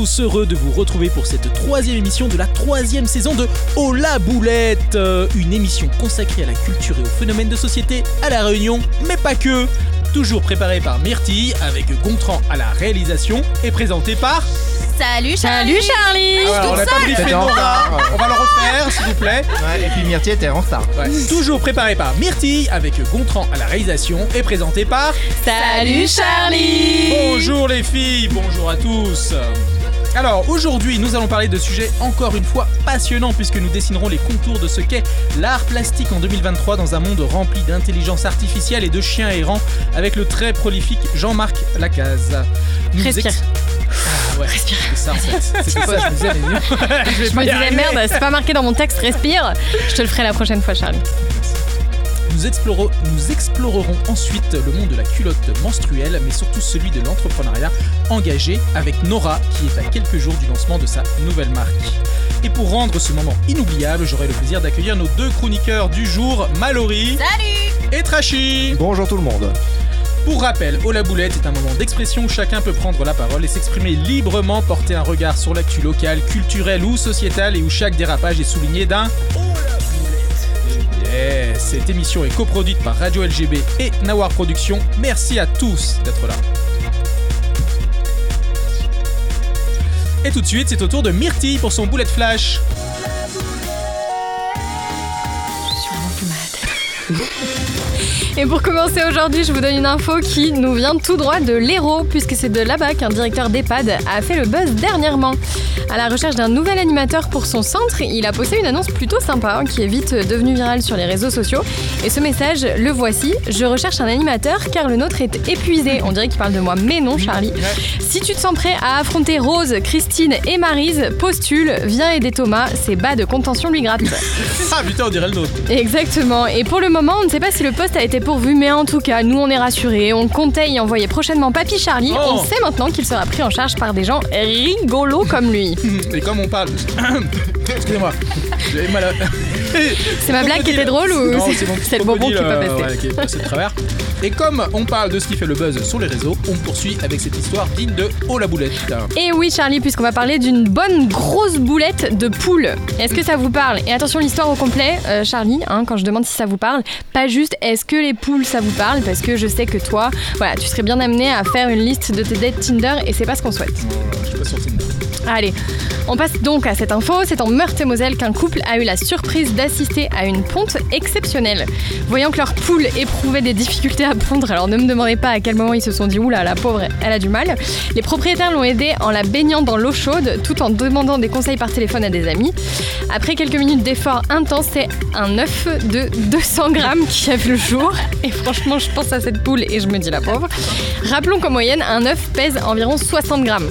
Tous, heureux de vous retrouver pour cette troisième émission de la troisième saison de Oh la boulette, euh, une émission consacrée à la culture et aux phénomènes de société à la Réunion, mais pas que. Toujours préparée par Myrtille, avec Gontran à la réalisation et présentée par. Salut Charlie Salut Charlie Ah, on n'a pas en retard. On va le refaire s'il vous plaît. Ouais, et puis Myrtille était en retard. Ouais. Toujours préparé par Myrtille, avec Gontran à la réalisation et présenté par. Salut Charlie Bonjour les filles, bonjour à tous. Alors aujourd'hui nous allons parler de sujets encore une fois passionnants puisque nous dessinerons les contours de ce qu'est l'art plastique en 2023 dans un monde rempli d'intelligence artificielle et de chiens errants avec le très prolifique Jean-Marc Lacaze. Nous Respire. Ah ouais, Respire. c'est ça en fait. C'est ça, je me disais, mais je Je me merde, c'est pas marqué dans mon texte, respire. Je te le ferai la prochaine fois Charlie. Nous, explorerons, nous explorerons ensuite le monde de la culotte menstruelle, mais surtout celui de l'entrepreneuriat engagé avec Nora, qui est à quelques jours du lancement de sa nouvelle marque. Et pour rendre ce moment inoubliable, j'aurai le plaisir d'accueillir nos deux chroniqueurs du jour, Mallory Salut et Trashy. Bonjour tout le monde. Pour rappel, Oh la boulette est un moment d'expression où chacun peut prendre la parole et s'exprimer librement, porter un regard sur l'actu locale, culturelle ou sociétale et où chaque dérapage est souligné d'un cette émission est coproduite par Radio LGB et Nawar Productions. Merci à tous d'être là. Et tout de suite, c'est au tour de Myrtille pour son boulette flash. Je Et pour commencer aujourd'hui, je vous donne une info qui nous vient tout droit de l'Hérault, puisque c'est de là-bas qu'un directeur d'EHPAD a fait le buzz dernièrement. À la recherche d'un nouvel animateur pour son centre, il a posté une annonce plutôt sympa, hein, qui est vite devenue virale sur les réseaux sociaux. Et ce message, le voici. Je recherche un animateur car le nôtre est épuisé. On dirait qu'il parle de moi, mais non, Charlie. Si tu te sens prêt à affronter Rose, Christine et Marise, postule, viens aider Thomas, ses bas de contention lui grattent. Ah putain, on dirait le nôtre. Exactement. Et pour le moment, on ne sait pas si le poste a été pourvu, mais en tout cas, nous on est rassurés. On comptait y envoyer prochainement Papy Charlie. Oh. On sait maintenant qu'il sera pris en charge par des gens rigolos comme lui. Et comme on parle. Excusez-moi, j'ai mal à. C'est ma blague qui était drôle ou c'est- le bonbon qui est pas euh, passé ouais, qui est passé de travers. Et comme on parle de ce qui fait le buzz sur les réseaux, on poursuit avec cette histoire digne de Oh la boulette. Et oui, Charlie, puisqu'on va parler d'une bonne grosse boulette de poule. Est-ce que ça vous parle? Et attention, l'histoire au complet, euh, Charlie, hein, quand je demande si ça vous parle, pas juste est-ce que les poules ça vous parle, parce que je sais que toi, voilà, tu serais bien amené à faire une liste de tes dates Tinder et c'est pas ce qu'on souhaite. Je suis pas sur Tinder. Allez, on passe donc à cette info. C'est en Meurthe-et-Moselle qu'un couple a eu la surprise d'assister à une ponte exceptionnelle. Voyant que leur poule éprouvait des difficultés à pondre, alors ne me demandez pas à quel moment ils se sont dit oula, la pauvre, elle a du mal. Les propriétaires l'ont aidée en la baignant dans l'eau chaude tout en demandant des conseils par téléphone à des amis. Après quelques minutes d'efforts intenses, c'est un œuf de 200 grammes qui a vu le jour. Et franchement, je pense à cette poule et je me dis la pauvre. Rappelons qu'en moyenne, un œuf pèse environ 60 grammes.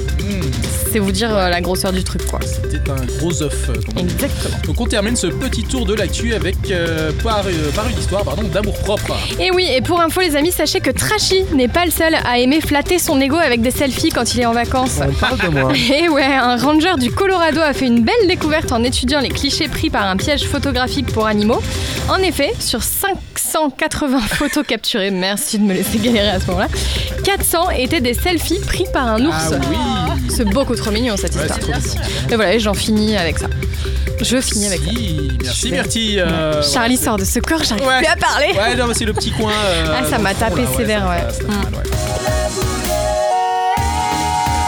C'est vous dire euh, la grosseur du truc, quoi. C'était un gros œuf. euh. Exactement. Donc on termine ce petit tour de l'actu avec euh, par, euh, par une histoire pardon d'amour propre. Et oui, et pour info, les amis, sachez que Trashy n'est pas le seul à aimer flatter son ego avec des selfies quand il est en vacances. On parle de moi. Et ouais, un ranger du Colorado a fait une belle découverte en étudiant les clichés pris par un piège photographique pour animaux. En effet, sur 580 photos capturées, merci de me laisser galérer à ce moment-là, 400 étaient des selfies pris par un ours. Ah oui. C'est beaucoup trop mignon cette Ouais, histoire. Et voilà, et j'en finis avec ça. Je finis avec ça. Merci, merci Myrtille. euh, Charlie sort de ce corps, j'arrive Ouais. plus à parler. Ouais, non, mais c'est le petit coin. euh, Ah, ça m'a tapé là, sévère, ouais. ouais.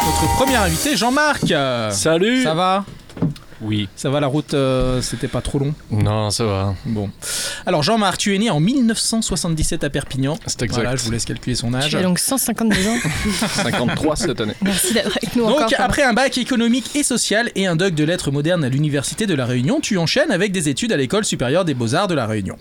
Notre premier invité, Jean-Marc. Salut Ça va? Oui. Ça va la route, euh, c'était pas trop long Non, ça va. Bon. Alors Jean-Marc, tu es né en 1977 à Perpignan. C'est exact. Voilà, je vous laisse calculer son âge. As donc 152 ans. 53 cette année. Merci d'être avec nous encore. Donc, après un bac économique et social et un doc de lettres modernes à l'Université de La Réunion, tu enchaînes avec des études à l'École supérieure des beaux-arts de La Réunion.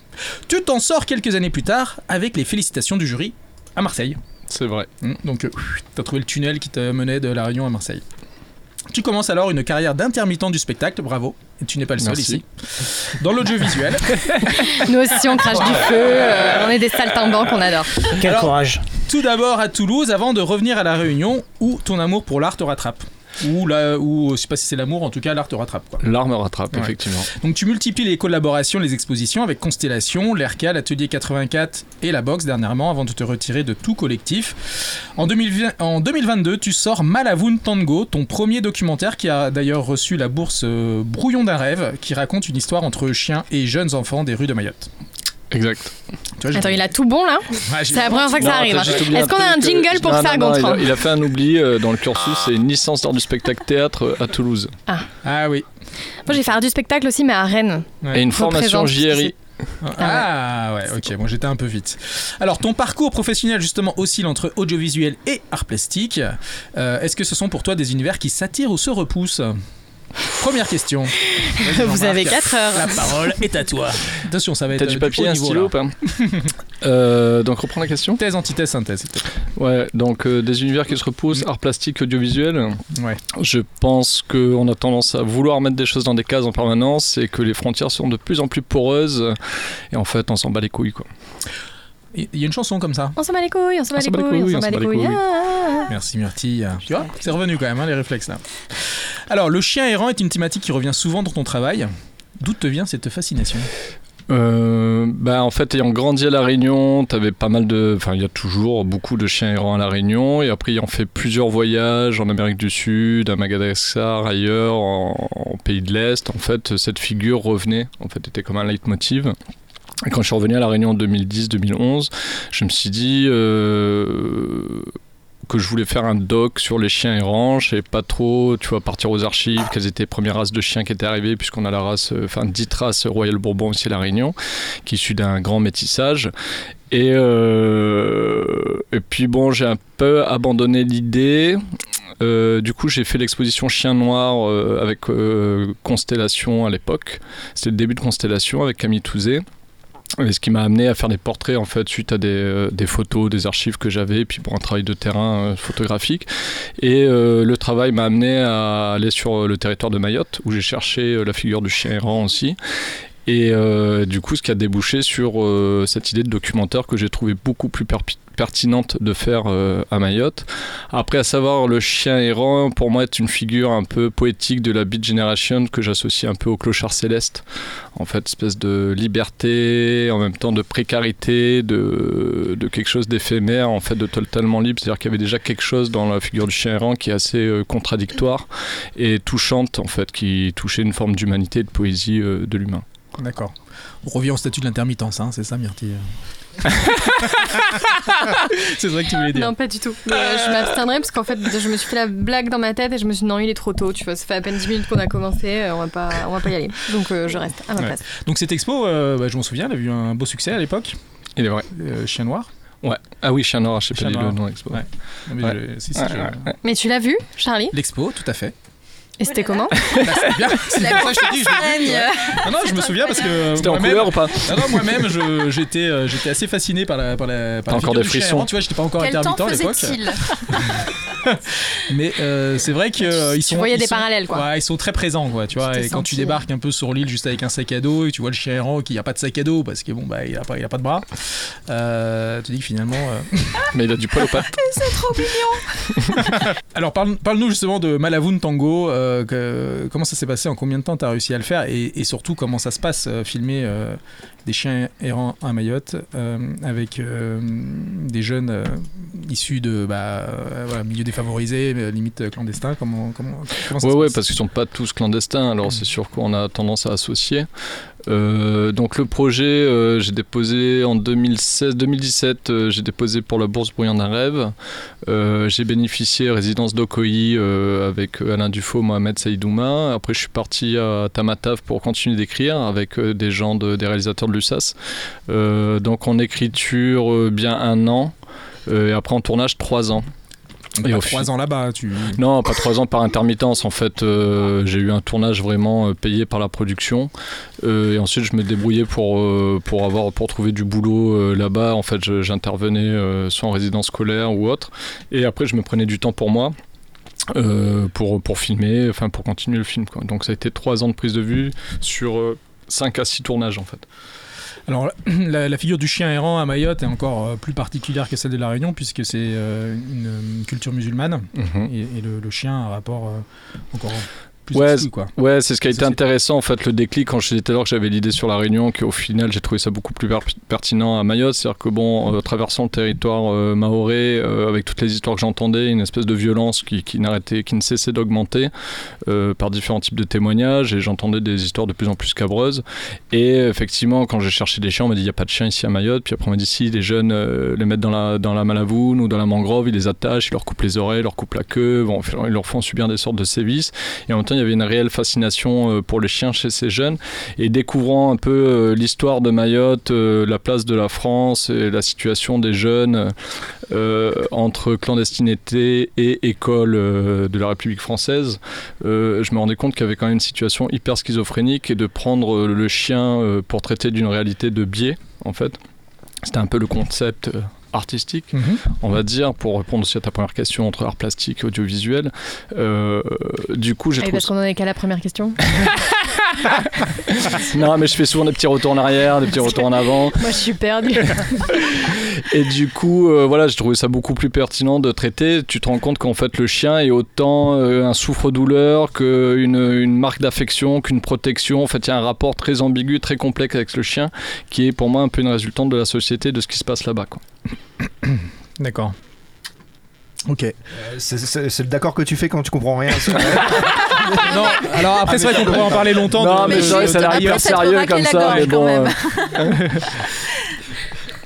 Tu t'en sors quelques années plus tard avec les félicitations du jury à Marseille. C'est vrai. Hmm, Donc, euh, t'as trouvé le tunnel qui te menait de La Réunion à Marseille. Tu commences alors une carrière d'intermittent du spectacle, bravo. Et tu n'es pas le seul Merci. ici. Dans l'audiovisuel. Nous aussi, on crache du feu, euh, on est des saltimbanques, on adore. Quel Alors- courage. Tout d'abord à Toulouse avant de revenir à La Réunion où ton amour pour l'art te rattrape. Ou là, ou je sais pas si c'est l'amour, en tout cas l'art te rattrape. Quoi. L'arme rattrape, Ouais. effectivement. Donc tu multiplies les collaborations, les expositions avec Constellation, l'RK, l'Atelier 84 et la Box dernièrement avant de te retirer de tout collectif. En, 2020 en 2022, tu sors Malavoun Tango, ton premier documentaire qui a d'ailleurs reçu la bourse euh, Brouillon d'un rêve, qui raconte une histoire entre chiens et jeunes enfants des rues de Mayotte. Exact. Tu vois, j'ai- Attends, il a tout bon là Ouais, C'est la première fois que ça arrive. hein. Est-ce qu'on a un jingle pour non, ça, non, non, il, Gontran a, il a fait un oubli euh, dans le cursus, c'est une licence d'art du spectacle théâtre à Toulouse. Ah oui. Moi j'ai fait art du spectacle aussi, mais à Rennes. Ouais. Et une formation JRI. Ah ouais, ok, bon j'étais un peu vite. Alors ton parcours professionnel justement oscille entre audiovisuel et art plastique. Euh, Est-ce que ce sont pour toi des univers qui s'attirent ou se repoussent? Première question. Vous avez 4 heures. La parole est à toi. Attention, ça va être T'as du papier, un niveau, stylo là. ou pas Euh, Donc reprends la question. Thèse, antithèse, synthèse. Ouais, donc euh, des univers qui se repoussent, art plastique, audiovisuel. Ouais. Je pense qu'on a tendance à vouloir mettre des choses dans des cases en permanence et que les frontières sont de plus en plus poreuses. Et en fait, on s'en bat les couilles, quoi. Il y a une chanson comme ça. On s'en bat les couilles, on s'en bat les couilles, on s'en bat les couilles. Ah. Merci Myrtille. Tu vois, c'est revenu quand même, hein, les réflexes là. Alors, le chien errant est une thématique qui revient souvent dans ton travail. D'où te vient cette fascination Euh, bah, en fait, ayant grandi à La Réunion, t'avais pas mal de. Enfin, il y a toujours beaucoup de chiens errants à La Réunion. Et après, ayant fait plusieurs voyages en Amérique du Sud, à Madagascar, ailleurs, en, en pays de l'Est, en fait, cette figure revenait. En fait, était comme un leitmotiv. Quand je suis revenu à La Réunion en 2010-2011, je me suis dit. euh, que je voulais faire un doc sur les chiens errants, je savais pas trop, tu vois, partir aux archives, quelles étaient les premières races de chiens qui étaient arrivées, puisqu'on a la race, euh, enfin, dite race Royal Bourbon aussi à La Réunion, qui est issue d'un grand métissage. Et, euh, puis bon, j'ai un peu abandonné l'idée. Euh, du coup, j'ai fait l'exposition Chien Noir euh, avec euh, Constellation à l'époque. C'était le début de Constellation avec Camille Touzé. Et ce qui m'a amené à faire des portraits en fait suite à des, euh, photos, des archives que j'avais, puis pour un travail de terrain euh, photographique. Et euh, le travail m'a amené à aller sur le territoire de Mayotte où j'ai cherché la figure du chien errant aussi. Et euh, du coup, ce qui a débouché sur euh, cette idée de documentaire que j'ai trouvé beaucoup plus pertinente de faire euh, à Mayotte. Après, à savoir, le chien errant, pour moi, est une figure un peu poétique de la Beat Generation que j'associe un peu au clochard céleste. En fait, espèce de liberté, en même temps de précarité, de, de quelque chose d'éphémère, en fait, de totalement libre. C'est-à-dire qu'il y avait déjà quelque chose dans la figure du chien errant qui est assez contradictoire et touchante, en fait, qui touchait une forme d'humanité et de poésie de l'humain. D'accord. On revient au statut de l'intermittence, hein, c'est ça Myrtille? C'est vrai que tu voulais dire. Non, pas du tout. Mais, euh, je m'abstiendrai parce qu'en fait, je me suis fait la blague dans ma tête et je me suis dit non, il est trop tôt. Tu vois, ça fait à peine 10 minutes qu'on a commencé, euh, on va pas, on va pas y aller. Donc euh, je reste à ma Ouais. place. Donc cette expo, euh, bah, je m'en souviens, elle a eu un beau succès à l'époque. Il est vrai. Euh, Chien noir? Ouais. Ah oui, Chien Noir, je sais Chien pas Noir. le nom expo. Ouais. Non, mais Ouais. je- si, si, Ouais, je- ouais, ouais. Mais tu l'as vu, Charlie? L'expo, tout à fait. Et c'était comment Bah, c'est bien. C'est pour ça que je te dis, je l'ai vu, ouais. Non, non, je me souviens parce que C'était en moi-même- couleur ou pas Non, non, moi-même, je- j'étais, euh, j'étais assez fasciné par la, par la, par T'as la encore figure des du chien frissons. errant. Tu vois, j'étais pas encore Quel temps intermittent à l'époque. faisait-il? Mais euh, c'est vrai qu'ils Tu sont. voyais ils des sont- parallèles, quoi. Ouais, ils sont très présents, quoi. Tu vois, et quand tu senti. débarques un peu sur l'île juste avec un sac à dos et tu vois le chien errant qui a pas de sac à dos parce que bon, bah, il a pas, il a pas de bras. Euh, tu dis que finalement. euh, Mais il a du poil aux pattes. Alors parle- parle-nous justement de Malavoun Tango, euh, que- comment ça s'est passé, en combien de temps tu as réussi à le faire et, et surtout comment ça se passe, euh, filmer euh, des chiens errants à Mayotte euh, avec euh, des jeunes euh, issus de bah, euh, voilà, milieux défavorisés, euh, limite clandestins, comment, comment, comment ça Ouais, se ouais, passe? parce qu'ils sont pas tous clandestins, alors c'est sûr qu'on a tendance à associer. Euh, donc le projet, euh, j'ai déposé en 2016-2017, euh, j'ai déposé pour la bourse Brouillant d'un rêve. J'ai bénéficié résidence d'Okoyi avec Alain Dufaux, Mohamed Saïdouma. Après, je suis parti à Tamatave pour continuer d'écrire avec des gens, de- des réalisateurs de l'USAS. Donc en écriture, bien un an. Et après en tournage, trois ans. Donc, et pas trois ans là-bas, tu... Non, pas trois ans par intermittence. En fait, euh, j'ai eu un tournage vraiment euh, payé par la production. Euh, et ensuite, je me débrouillais pour, euh, pour, avoir, pour trouver du boulot là-bas. En fait, j'intervenais soit en résidence scolaire ou autre. Et après, je me prenais du temps pour moi. pour, pour filmer, enfin pour continuer le film. Quoi. Donc ça a été trois ans de prise de vue sur 5 à 6 tournages en fait. Alors, la, la figure du chien errant à Mayotte est encore euh, plus particulière que celle de La Réunion, puisque c'est euh, une, une culture musulmane, Mhm. et, et le, le chien a un rapport euh, encore plus Ouais, exclu, quoi. Ouais, c'est ce qui a été intéressant en fait le déclic quand je disais tout à l'heure que j'avais l'idée sur la Réunion, qu'au final j'ai trouvé ça beaucoup plus per- pertinent à Mayotte, c'est-à-dire que bon, euh, traversant le territoire euh, maoré, euh, avec toutes les histoires que j'entendais, une espèce de violence qui, qui n'arrêtait, qui ne cessait d'augmenter euh, par différents types de témoignages, et j'entendais des histoires de plus en plus scabreuses. Et effectivement, quand j'ai cherché des chiens, on m'a dit il n'y a pas de chiens ici à Mayotte, puis après on m'a dit si les jeunes les mettent dans la dans la malavoune ou dans la mangrove, ils les attachent, ils leur coupent les oreilles, ils leur coupent la queue, bon, ils leur font subir des sortes de sévices. Et en même temps, il y avait une réelle fascination euh, pour les chiens chez ces jeunes. Et découvrant un peu euh, l'histoire de Mayotte, euh, la place de la France et la situation des jeunes entre clandestinité et école de la République française, je me rendais compte qu'il y avait quand même une situation hyper schizophrénique et de prendre le chien pour traiter d'une réalité de biais, en fait. C'était un peu le concept artistique Mhm. on va dire, pour répondre aussi à ta première question entre art plastique et audiovisuel. Euh, du coup, j'ai trouvé parce qu'on en est qu'à la première question. Non, mais je fais souvent des petits retours en arrière, des petits retours en avant. Moi, je suis perdue. Et du coup, euh, voilà, j'ai trouvé ça beaucoup plus pertinent de traiter. Tu te rends compte qu'en fait, le chien est autant euh, un souffre-douleur qu'une une marque d'affection, qu'une protection. En fait, il y a un rapport très ambigu, très complexe avec le chien, qui est pour moi un peu une résultante de la société, de ce qui se passe là-bas. quoi. D'accord. Ok. Euh, C'est c'est- c'est le d'accord que tu fais quand tu comprends rien. non, alors après, c'est vrai qu'on pourrait en parler longtemps. Non, de- mais vrai, ça a l'air hyper sérieux comme ça, mais quand bon.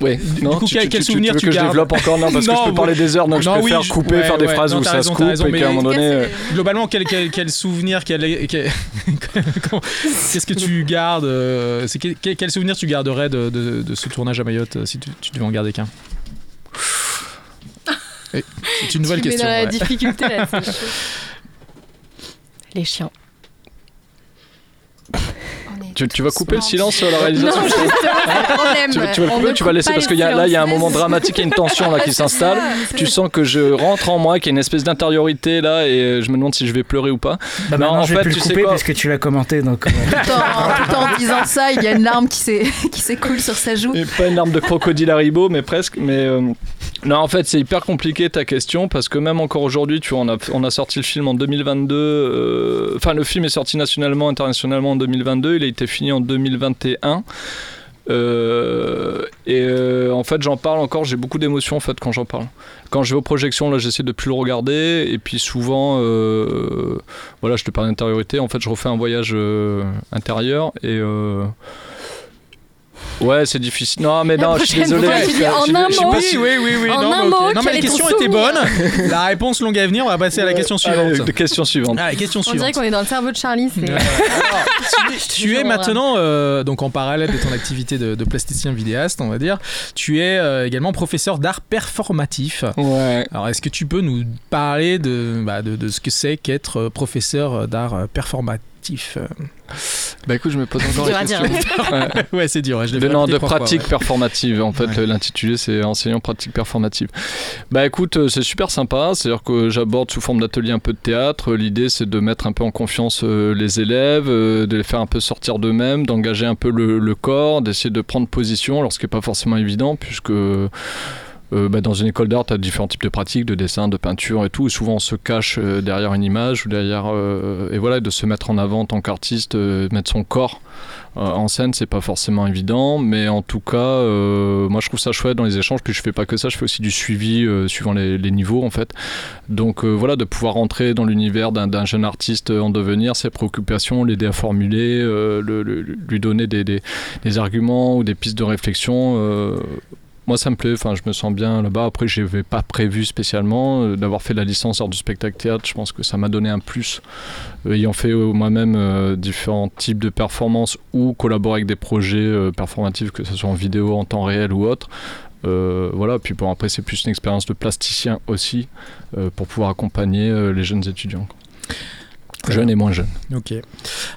Euh, Oui, non, coup, tu, quel- tu- quel tu- souvenir tu veux tu que je développe encore Non, parce que Non, je peux oui. parler des heures, donc je Non, préfère oui, je- couper, ouais, faire des ouais, phrases non, où ça raison, se coupe, raison, et qu'à un moment donné... euh, Globalement, quel, quel, quel souvenir, quel, qu'est-ce que tu gardes euh, quel, quel- souvenir tu garderais de, de- de ce tournage à Mayotte euh, si tu, tu devais en garder qu'un? Et C'est une nouvelle tu mets question. dans la ouais. difficulté là. c'est chaud. Les chiens. Tu, tu vas couper le silence sur la réalisation Non, tu, vas- tu vas le couper tu vas laisser parce qu'il y a là il y a un moment dramatique et une tension là qui s'installe. Tu sens que je rentre en moi, qu'il y a une espèce d'intériorité là et je me demande si je vais pleurer ou pas. Bah Non, en je vais fait, plus tu le sais couper quoi parce que tu l'as commenté. Donc, euh, Tout en, tout en disant ça, il y a une larme qui s'écoule sur sa joue. Et pas une larme de crocodile Haribo, mais presque. Mais euh, non, en fait, c'est hyper compliqué ta question parce que même encore aujourd'hui, tu vois, on a, sorti le film en 2022. euh, Enfin, le film est sorti nationalement, internationalement en 2022. Il a été fini en 2021. Euh, et euh, en fait, j'en parle encore. J'ai beaucoup d'émotions en fait quand j'en parle. Quand je vais aux projections, là, j'essaie de plus le regarder. Et puis souvent, euh, voilà, je te parle d'intériorité. En fait, je refais un voyage euh, intérieur et euh, Ouais, c'est difficile. Non, mais non, je suis désolé. fois, je dis en un je suis mot. pas Oui, oui, oui, oui. En non, un mot, non, mais la question était bonne. La réponse longue à venir, on va passer à la question Allez, suivante. question suivante. Ah, la question On dirait suivante. qu'on est dans le cerveau de Charlie. Alors, tu, tu es maintenant, euh, donc en parallèle de ton activité de, de plasticien vidéaste, on va dire, tu es euh, également professeur d'art performatif. Ouais. Alors, est-ce que tu peux nous parler de, bah, de, de ce que c'est qu'être euh, professeur d'art performatif euh Bah écoute, je me pose encore la question. Ouais. Ouais, c'est dur. ouais, je l'ai De, non, de fois, pratique ouais. performative. En fait, Ouais. l'intitulé, c'est enseignant pratique performative. Bah écoute, euh, c'est super sympa. C'est-à-dire que j'aborde sous forme d'atelier un peu de théâtre. L'idée, c'est de mettre un peu en confiance euh, les élèves, de les faire un peu sortir d'eux-mêmes, d'engager un peu le, le corps, d'essayer de prendre position, alors ce qui n'est pas forcément évident, puisque. Euh, bah, dans une école d'art, tu as différents types de pratiques, de dessin, de peinture et tout. Souvent, on se cache euh, derrière une image ou derrière. euh, et voilà, de se mettre en avant en tant qu'artiste, mettre son corps en scène, c'est pas forcément évident, mais en tout cas, moi je trouve ça chouette dans les échanges. Puis je fais pas que ça, je fais aussi du suivi suivant les, niveaux en fait. Donc voilà, de pouvoir rentrer dans l'univers d'un jeune artiste en devenir, ses préoccupations, l'aider à formuler, le- le- lui donner des arguments ou des pistes de réflexion. Moi, ça me plaît. Enfin, je me sens bien là-bas. Après, je n'avais pas prévu spécialement euh, d'avoir fait la licence art du spectacle théâtre. Je pense que ça m'a donné un plus, Euh, ayant fait euh, moi-même différents types de performances ou collaborer avec des projets performatifs, que ce soit en vidéo, en temps réel ou autre. Voilà. Puis bon, après, c'est plus une expérience de plasticien aussi pour pouvoir accompagner les jeunes étudiants. Jeune et moins jeune. Ok.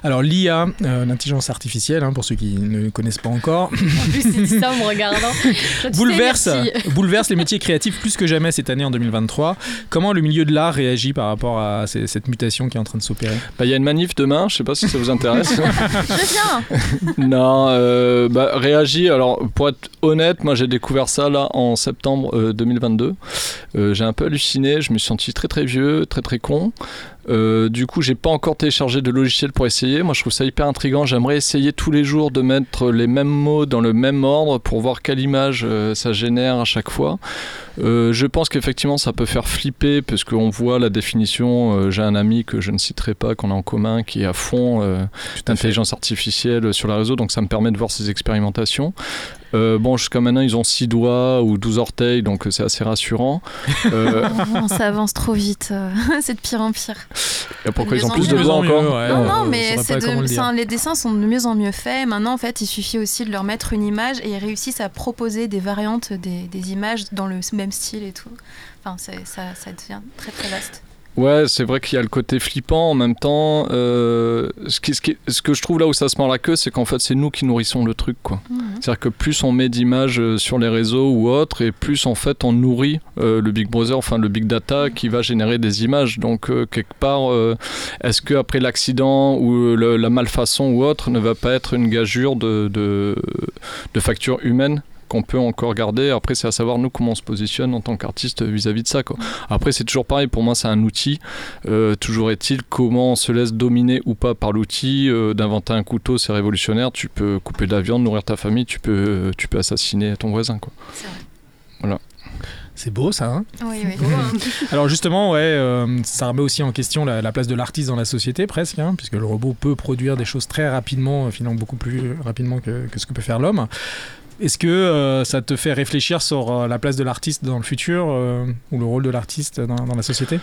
Alors l'IA, euh, l'intelligence artificielle, hein, pour ceux qui ne connaissent pas encore, En plus, il dit ça en me regardant. Je- bouleverse, bouleverse les métiers créatifs plus que jamais cette année en 2023. Comment le milieu de l'art réagit par rapport à ces- cette mutation qui est en train de s'opérer? Bah, Il y a une manif demain, je sais pas si ça vous intéresse. Je viens non, euh, bah, réagis. Alors, pour être honnête, moi j'ai découvert ça là en septembre euh, 2022. Euh, j'ai un peu halluciné, je me suis senti très très vieux, très très con. Euh, du coup, j'ai pas encore téléchargé de logiciel pour essayer. Moi, je trouve ça hyper intriguant. J'aimerais essayer tous les jours de mettre les mêmes mots dans le même ordre pour voir quelle image euh, ça génère à chaque fois. Euh, je pense qu'effectivement, ça peut faire flipper parce qu'on voit la définition. J'ai un ami que je ne citerai pas, qu'on a en commun, qui est à fond d'intelligence artificielle sur les réseaux, donc ça me permet de voir ces expérimentations. Euh, bon, jusqu'à maintenant, ils ont 6 doigts ou 12 orteils, donc c'est assez rassurant. Euh, Ça avance trop vite. euh, c'est de pire en pire. et pourquoi De ils ont mieux en plus de mieux. doigts encore Ouais, non, euh, non, mais de- le un- les dessins sont de mieux en mieux faits. Maintenant, en fait, il suffit aussi de leur mettre une image et ils réussissent à proposer des variantes des, des images dans le même style et tout. Enfin, ça, ça devient très très vaste. Ouais, c'est vrai qu'il y a le côté flippant en même temps. euh, ce, qui, ce, qui- ce que je trouve là où ça se mord la queue, c'est qu'en fait, c'est nous qui nourrissons le truc, quoi. Mhm. C'est-à-dire que plus on met d'images euh, sur les réseaux ou autres, et plus en fait on nourrit euh, le Big Brother, enfin le Big Data qui va générer des images. Donc euh, quelque part, est-ce que après l'accident ou le- la malfaçon ou autre ne va pas être une gageure de, de, de facture humaine? Qu'on peut encore garder. Après, c'est à savoir nous comment on se positionne en tant qu'artiste vis-à-vis de ça. Quoi. Après, c'est toujours pareil. Pour moi, c'est un outil. Euh, toujours est-il comment on se laisse dominer ou pas par l'outil. Euh, D'inventer un couteau, c'est révolutionnaire. Tu peux couper de la viande, nourrir ta famille. Tu peux, tu peux assassiner ton voisin. Quoi. C'est vrai. C'est beau ça. hein? Oui, oui. Alors justement, ouais, euh, ça remet aussi en question la, la place de l'artiste dans la société presque, hein, puisque le robot peut produire des choses très rapidement, euh, finalement beaucoup plus rapidement que, que ce que peut faire l'homme. Est-ce que euh, ça te fait réfléchir sur euh, la place de l'artiste dans le futur euh, ou le rôle de l'artiste dans, dans la société?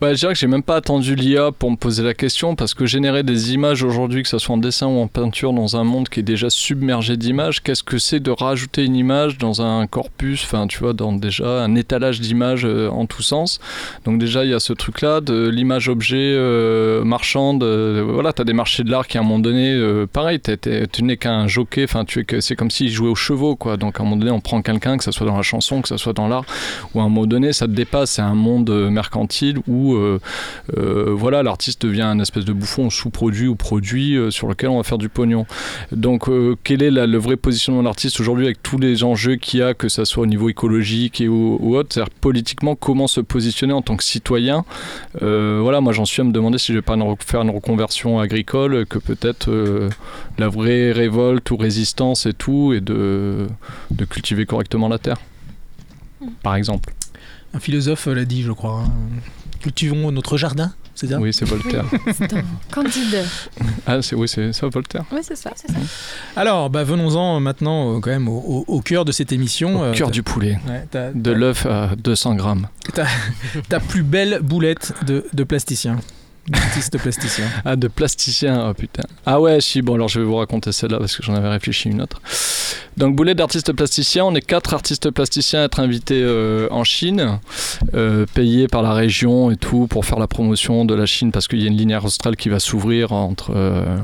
Bah, je dirais que j'ai même pas attendu l'IA pour me poser la question parce que générer des images aujourd'hui, que ce soit en dessin ou en peinture, dans un monde qui est déjà submergé d'images, qu'est-ce que c'est de rajouter une image dans un corpus, enfin tu vois, dans déjà un étalage d'images euh, en tous sens? Donc déjà il y a ce truc-là de l'image objet euh, marchande. euh, voilà, tu as des marchés de l'art qui à un moment donné, pareil, t'es- tu n'es qu'un jockey, enfin c'est comme s'il jouait aux chevaux quoi. Donc à un moment donné on prend quelqu'un, que ce soit dans la chanson, que ce soit dans l'art, ou à un moment donné ça te dépasse, c'est un monde mercantile où euh, euh, voilà, l'artiste devient un espèce de bouffon sous-produit ou produit euh, sur lequel on va faire du pognon. Donc, euh, quel est la- le vrai positionnement de l'artiste aujourd'hui avec tous les enjeux qu'il y a, que ça soit au niveau écologique et ou, ou autre, c'est-à-dire politiquement comment se positionner en tant que citoyen? Euh, voilà, moi j'en suis à me demander si je vais pas faire une reconversion agricole, que peut-être euh, la vraie révolte ou résistance et tout, et de, de cultiver correctement la terre, par exemple. Un philosophe l'a dit, je crois. Cultivons notre jardin, c'est ça? Oui, c'est Voltaire. C'est un Candide. Ah, c'est oui, c'est ça, Voltaire. Oui, c'est ça. Alors, bah, venons-en maintenant euh, quand même au, au- au cœur de cette émission. Au Euh, cœur t'as- du poulet. ouais, t'as- De l'œuf à 200 grammes. ta plus belle boulette de, de plasticien. D'artiste plasticien. Ah, de plasticien, oh putain. Ah ouais, si, bon, alors je vais vous raconter celle-là parce que j'en avais réfléchi une autre. Donc, boulet d'artiste plasticien, on est quatre artistes plasticiens à être invités euh, en Chine, euh, payés par la région et tout pour faire la promotion de la Chine parce qu'il y a une ligne astrale qui va s'ouvrir entre euh,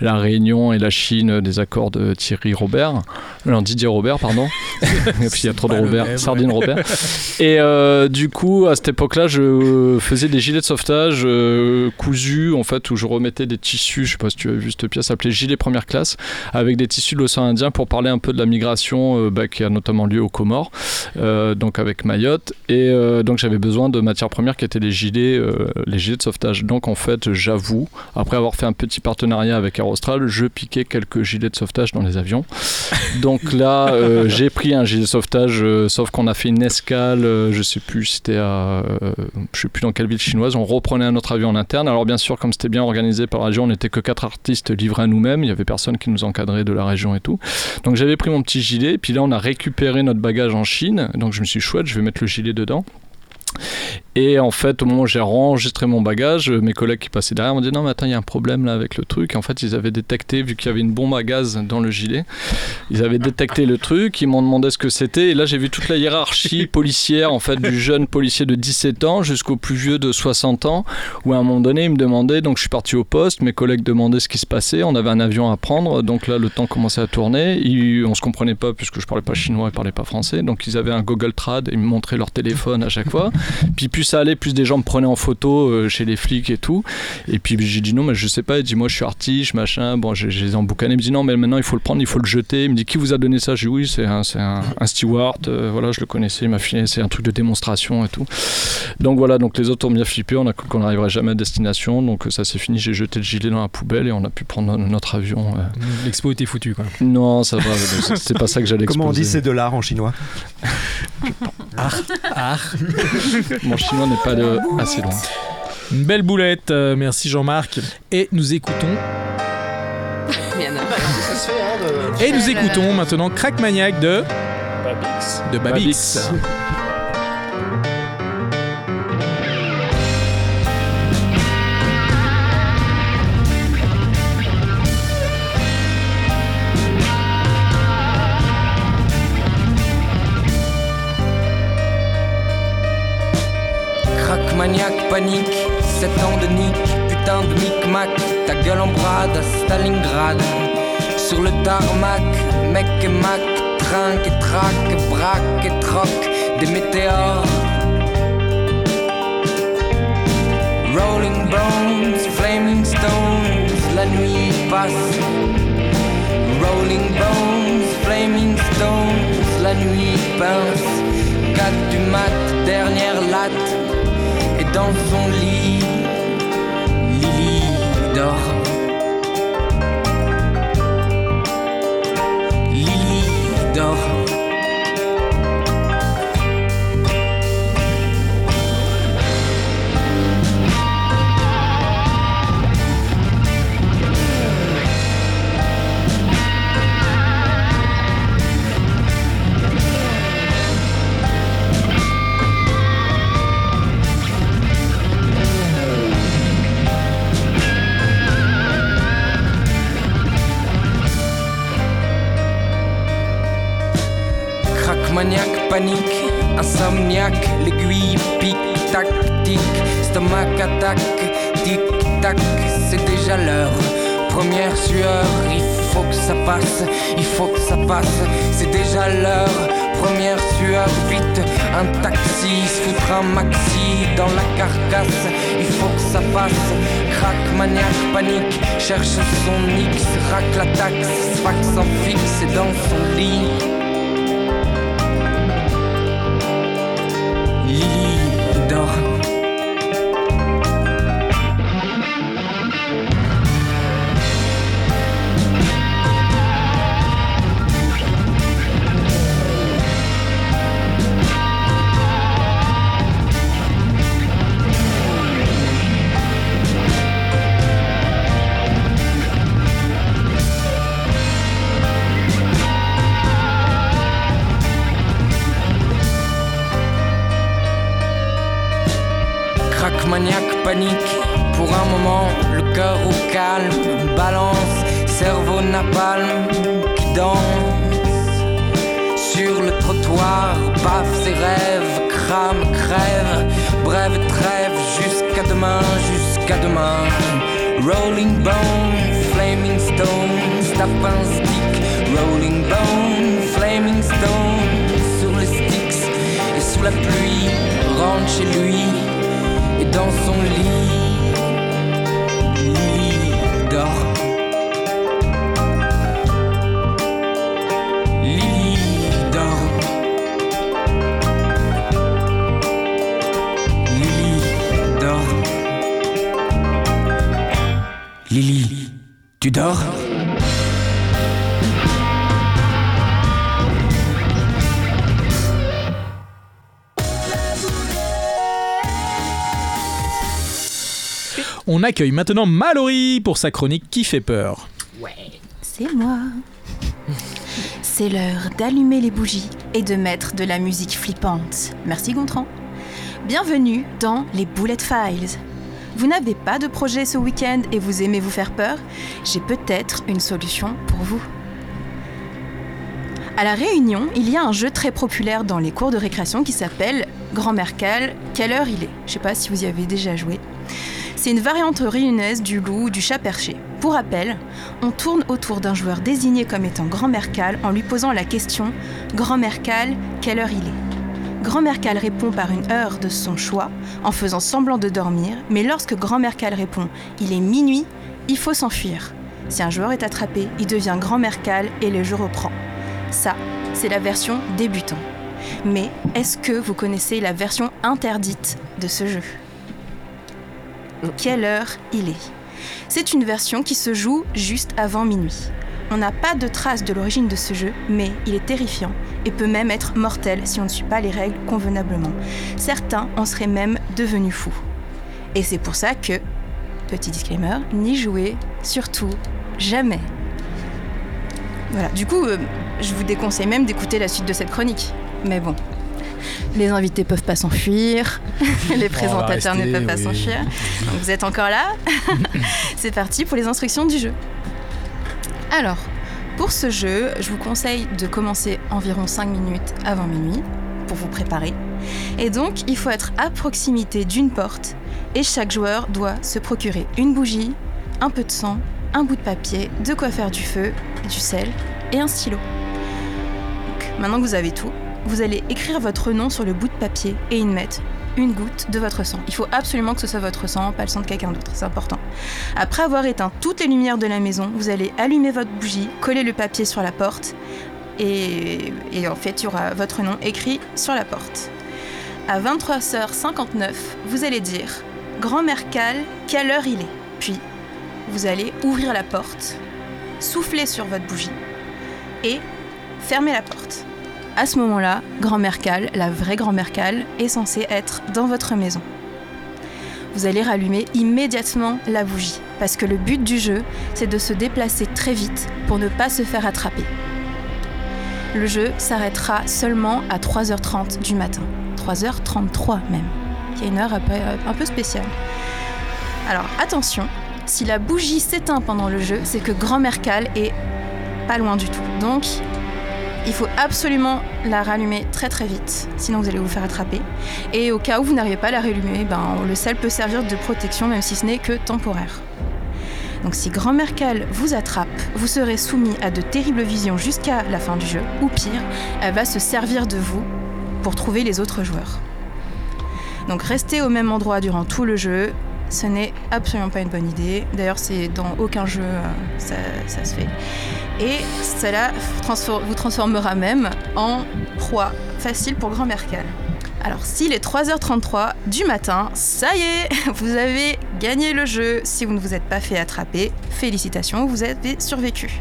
la Réunion et la Chine, des accords de Thierry Robert. Non, Didier Robert, pardon. et puis il y a trop de Robert, même, Sardine Robert. Et du coup, à cette époque-là, je faisais des gilets de sauvetage cousus, en fait, où je remettais des tissus, je sais pas si tu as vu cette pièce, s'appelait Gilet première classe, avec des tissus de l'océan Indien pour parler un peu de la migration euh, bah, qui a notamment lieu aux Comores, euh, donc avec Mayotte. Et euh, donc j'avais besoin de matières premières qui étaient les gilets, les gilets de sauvetage. Donc en fait, j'avoue, après avoir fait un petit partenariat avec Aerostral, je piquais quelques gilets de sauvetage dans les avions. Donc là, j'ai pris un gilet de sauvetage, sauf qu'on a fait une escale, je sais plus, c'était à, je sais plus dans quelle ville chinoise. On reprenait un autre avion en interne. Alors bien sûr, comme c'était bien organisé par la région, on n'était que quatre artistes livrés à nous-mêmes. Il y avait personne qui nous encadrait de la région et tout. Donc j'avais pris mon petit gilet, puis là on a récupéré notre bagage en Chine. Donc je me suis chouette, je vais mettre le gilet dedans. Et en fait, au moment où j'ai enregistré mon bagage, mes collègues qui passaient derrière m'ont dit non mais attends, il y a un problème là avec le truc. Et en fait, ils avaient détecté, vu qu'il y avait une bombe à gaz dans le gilet, ils avaient détecté le truc, ils m'ont demandé ce que c'était. Et là, j'ai vu toute la hiérarchie policière, en fait, du jeune policier de 17 ans jusqu'au plus vieux de 60 ans, où à un moment donné, ils me demandaient, donc je suis parti au poste, mes collègues demandaient ce qui se passait, on avait un avion à prendre, donc là, le temps commençait à tourner, ils, on se comprenait pas puisque je parlais pas chinois et parlais pas français, donc ils avaient un Google Trad et ils me montraient leur téléphone à chaque fois. Puis plus ça allait, plus des gens me prenaient en photo euh, chez les flics et tout. Et puis j'ai dit non, mais je sais pas. Il dit moi je suis artiste, machin. Bon, j'ai j'ai emboucané. Il me dit non, mais maintenant il faut le prendre, il faut le jeter. Il me dit qui vous a donné ça? J'ai dit oui, c'est un, c'est un, un steward. euh, voilà, je le connaissais. Il m'a filé, c'est un truc de démonstration et tout. Donc voilà, donc les autres ont bien flippé. On a cru qu'on n'arriverait jamais à destination. Donc ça c'est fini. J'ai jeté le gilet dans la poubelle et on a pu prendre notre avion. euh. L'expo était foutue quoi. Non, ça va. c'est pas ça que j'allais Comment on dit c'est de l'art en chinois? Ah, Mon chinois n'est pas de... assez loin. une belle boulette. euh, merci Jean-Marc. Et nous écoutons. Et nous écoutons maintenant Crack Maniac de de Babix. Maniaque, panique, 7 ans de nick, putain de micmac, ta gueule en brade à Stalingrad. Sur le tarmac, mec et mac, trinque et traque, braque et troque, des météores. Rolling Bones, Flaming Stones, la nuit passe. Rolling Bones, Flaming Stones, la nuit pince. 4 du mat, dernière latte, dans son lit, Lily dort. Lily dort. Panique, insomniaque, l'aiguille pique, tac, tic, stomac attaque, tic, tac, c'est déjà l'heure. Première sueur, il faut que ça passe, il faut que ça passe, c'est déjà l'heure. Première sueur, vite, un taxi, se foutre un maxi dans la carcasse, il faut que ça passe. Crac, maniaque, panique, cherche son X, racle la taxe, fax en fixe et dans son lit. Lily cerveau napalm qui danse. Sur le trottoir, baffe ses rêves, crame, crève, brève trêve, jusqu'à demain, jusqu'à demain. Rolling bone, flaming stone, tape un stick, rolling bone, flaming stone, sur les sticks et sous la pluie, rentre chez lui et dans son lit, Lily dort. Tu dors On accueille maintenant Mallory pour sa chronique qui fait peur. C'est moi. C'est l'heure d'allumer les bougies et de mettre de la musique flippante. Merci Gontran. Bienvenue dans les Bullet Files. Vous n'avez pas de projet ce week-end et vous aimez vous faire peur? J'ai peut-être une solution pour vous. À la Réunion, il y a un jeu très populaire dans les cours de récréation qui s'appelle Grand-mère Cal, quelle heure il est? Je sais pas si vous y avez déjà joué. C'est une variante réunionnaise du loup ou du chat perché. Pour rappel, on tourne autour d'un joueur désigné comme étant Grand-mère Cal en lui posant la question Grand-mère Cal, quelle heure il est? Grand-mère Cal répond par une heure de son choix, en faisant semblant de dormir, mais lorsque Grand-mère Cal répond Il est minuit, il faut s'enfuir. Si un joueur est attrapé, il devient Grand-mère Cal et le jeu reprend. Ça, c'est la version débutant. Mais est-ce que vous connaissez la version interdite de ce jeu? Quelle heure il est? C'est une version qui se joue juste avant minuit. On n'a pas de trace de l'origine de ce jeu, mais il est terrifiant et peut même être mortel si on ne suit pas les règles convenablement. Certains en seraient même devenus fous. Et c'est pour ça que, petit disclaimer, n'y jouez surtout jamais. Voilà, du coup, euh, je vous déconseille même d'écouter la suite de cette chronique. Mais bon, les invités peuvent pas s'enfuir, les présentateurs ne peuvent pas oui. s'enfuir. Vous êtes encore là C'est parti pour les instructions du jeu. Alors, pour ce jeu, je vous conseille de commencer environ 5 minutes avant minuit pour vous préparer. Et donc, il faut être à proximité d'une porte et chaque joueur doit se procurer une bougie, un peu de sang, un bout de papier, de quoi faire du feu, du sel et un stylo. Donc, maintenant que vous avez tout, vous allez écrire votre nom sur le bout de papier et y mettre une goutte de votre sang. Il faut absolument que ce soit votre sang, pas le sang de quelqu'un d'autre, c'est important. Après avoir éteint toutes les lumières de la maison, vous allez allumer votre bougie, coller le papier sur la porte et, en fait, il y aura votre nom écrit sur la porte. À 23h59, vous allez dire Grand-mère Cal, quelle heure il est? Puis, vous allez ouvrir la porte, souffler sur votre bougie et fermer la porte. À ce moment-là, grand-mère Cal, la vraie grand-mère Cal, est censée être dans votre maison. Vous allez rallumer immédiatement la bougie, parce que le but du jeu, c'est de se déplacer très vite pour ne pas se faire attraper. Le jeu s'arrêtera seulement à 3h30 du matin. 3h33 même, qui est une heure un peu, spéciale. Alors attention, si la bougie s'éteint pendant le jeu, c'est que grand-mère Cal est pas loin du tout. Donc, il faut absolument la rallumer très très vite, sinon vous allez vous faire attraper. Et au cas où vous n'arrivez pas à la rallumer, ben, le sel peut servir de protection, même si ce n'est que temporaire. Donc si grand-mère vous attrape, vous serez soumis à de terribles visions jusqu'à la fin du jeu, ou pire, elle va se servir de vous pour trouver les autres joueurs. Donc restez au même endroit durant tout le jeu, ce n'est absolument pas une bonne idée. D'ailleurs, c'est dans aucun jeu euh, ça se fait. Et cela vous transformera même en proie facile pour grand-mère Cal. Alors, s'il est 3h33 du matin, ça y est, vous avez gagné le jeu. Si vous ne vous êtes pas fait attraper, félicitations, vous avez survécu.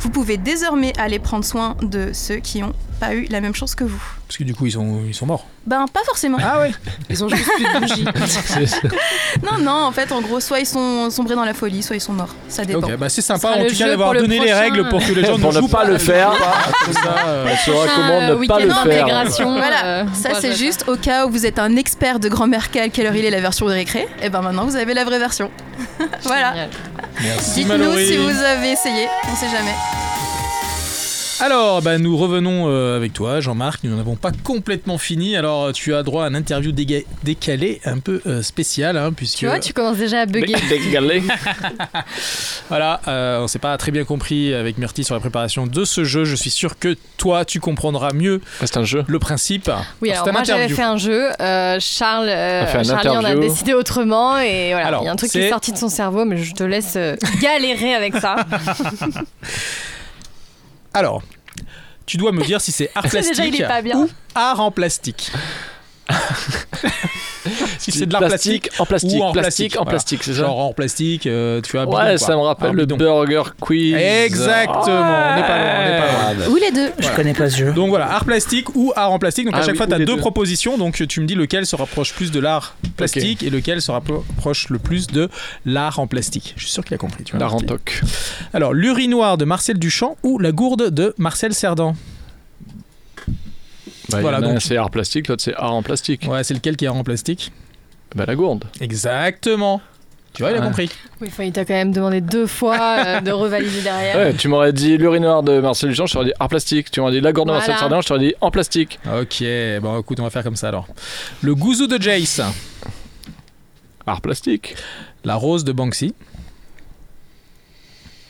Vous pouvez désormais aller prendre soin de ceux qui n'ont pas eu la même chance que vous. Parce que du coup, ils sont, ils sont morts. Ben, pas forcément. Ah ouais Ils ont juste plus de bougies. Non, non, en fait, en gros, soit ils sont sombrés dans la folie, soit ils sont morts. Ça dépend. Ok, bah c'est Ce sympa en tout cas d'avoir donné les règles pour que les gens ne ne jouent pas le ne faire. ça, euh, On se Prochain, recommande euh, de pas le faire. Voilà, euh, ça c'est juste au cas où vous êtes un expert de grand-mère Cal, quelle heure il est la version de récré, et ben maintenant vous avez la vraie version. voilà. Dites-nous si vous avez essayé, on sait jamais. Alors, bah, nous revenons euh, avec toi, Jean-Marc. Nous n'avons pas complètement fini. Alors, tu as droit à un interview déga- décalé, un peu euh, spécial, hein, puisque Tu vois, tu commences déjà à bugger. Dégalé. voilà, euh, on s'est pas très bien compris avec Myrtille sur la préparation de ce jeu. Je suis sûr que toi, tu comprendras mieux C'est un jeu. le principe. Oui, C'est alors un moi j'avais interview. fait un jeu, euh, Charles, euh, A fait un Charlie en a interview. décidé autrement et voilà, Alors, il y a un truc qui est sorti de son cerveau, mais je te laisse euh, galérer avec ça. Alors, tu dois me dire si c'est art plastique Déjà, il est pas bien. ou art en plastique. si c'est de l'art plastique, en plastique, ou en plastique, plastique, en voilà. plastique, c'est ça genre en plastique, euh, tu vois. bidon, Ouais, ça me rappelle le bidon. Burger Quiz. Exactement, on n'est pas loin, on n'est pas loin. Ou les deux. Je connais pas ce jeu. Donc voilà, art plastique ou art en plastique. Donc à Ah chaque oui, fois, tu as deux deux. propositions. Donc tu me dis lequel se rapproche plus de l'art plastique et lequel se rapproche le plus de l'art en plastique. Je suis sûr qu'il a compris. Tu vois, La Marty. rentoc. Alors, l'urinoir de Marcel Duchamp ou la gourde de Marcel Cerdan Bah, il Voilà, en donc- un, c'est art plastique, l'autre c'est art en plastique. Ouais, c'est lequel qui est en plastique? Bah la gourde. Exactement. Tu vois, il a Ouais. compris. Oui, enfin, il t'a quand même demandé deux fois euh, de revalider derrière. Ouais, tu m'aurais dit l'urinoir de Marcel Duchamp, je t'aurais dit art plastique. Tu m'aurais dit la gourde de Marcel Voilà. Sardin, je t'aurais dit en plastique. Ok, bon écoute, on va faire comme ça alors. Le gouzou de Jace, Art plastique. la rose de Banksy.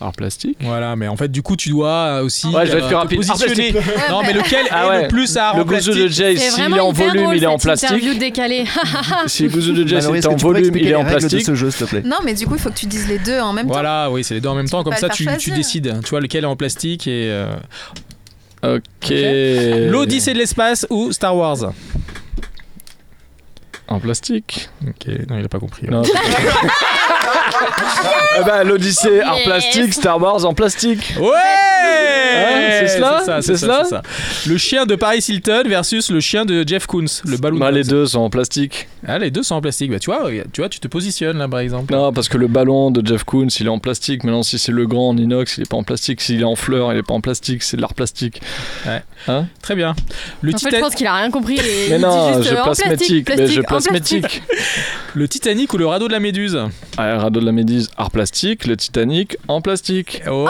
Art plastique. Voilà, mais en fait, du coup, tu dois aussi Ouais, je vais être euh, plus te rapide. positionner. non, mais lequel Ah est ouais. le plus à Le en gouzou de plastique Jay, s'il est en volume, il est en plastique. décalée. Si le gouzou de Jay est en volume, il est en plastique. ce jeu, s'il te plaît? Non, mais du coup, il faut que tu dises les deux en même temps. Voilà, oui, c'est les deux en même temps, comme ça le tu, décides, tu vois lequel est en plastique et... euh, Ok. L'Odyssée de l'espace ou Star Wars? En plastique. Ok, non, il a pas compris. Non. Eh ben, l'Odyssée art Yes. plastique, Star Wars en plastique. Ouais c'est cela ça, C'est cela. Le chien de Paris Hilton versus le chien de Jeff Koons, le ballon. Bah, les deux sont en plastique. Ah, les deux sont en plastique. Bah, tu vois, tu vois, tu te positionnes là, par exemple. Non, parce que le ballon de Jeff Koons, il est en plastique. Maintenant, si c'est le grand en inox, il est pas en plastique. S'il est en fleur, il est pas en plastique. C'est de l'art plastique. Très bien. Le, En fait, Titan- je pense qu'il a rien compris. Et Mais il non, dit juste je euh, en plastique. Mais je en le Titanic ou le radeau de la Méduse? Ah, radeau de la Méduse, art plastique. Le Titanic, en plastique. Ouais Oh,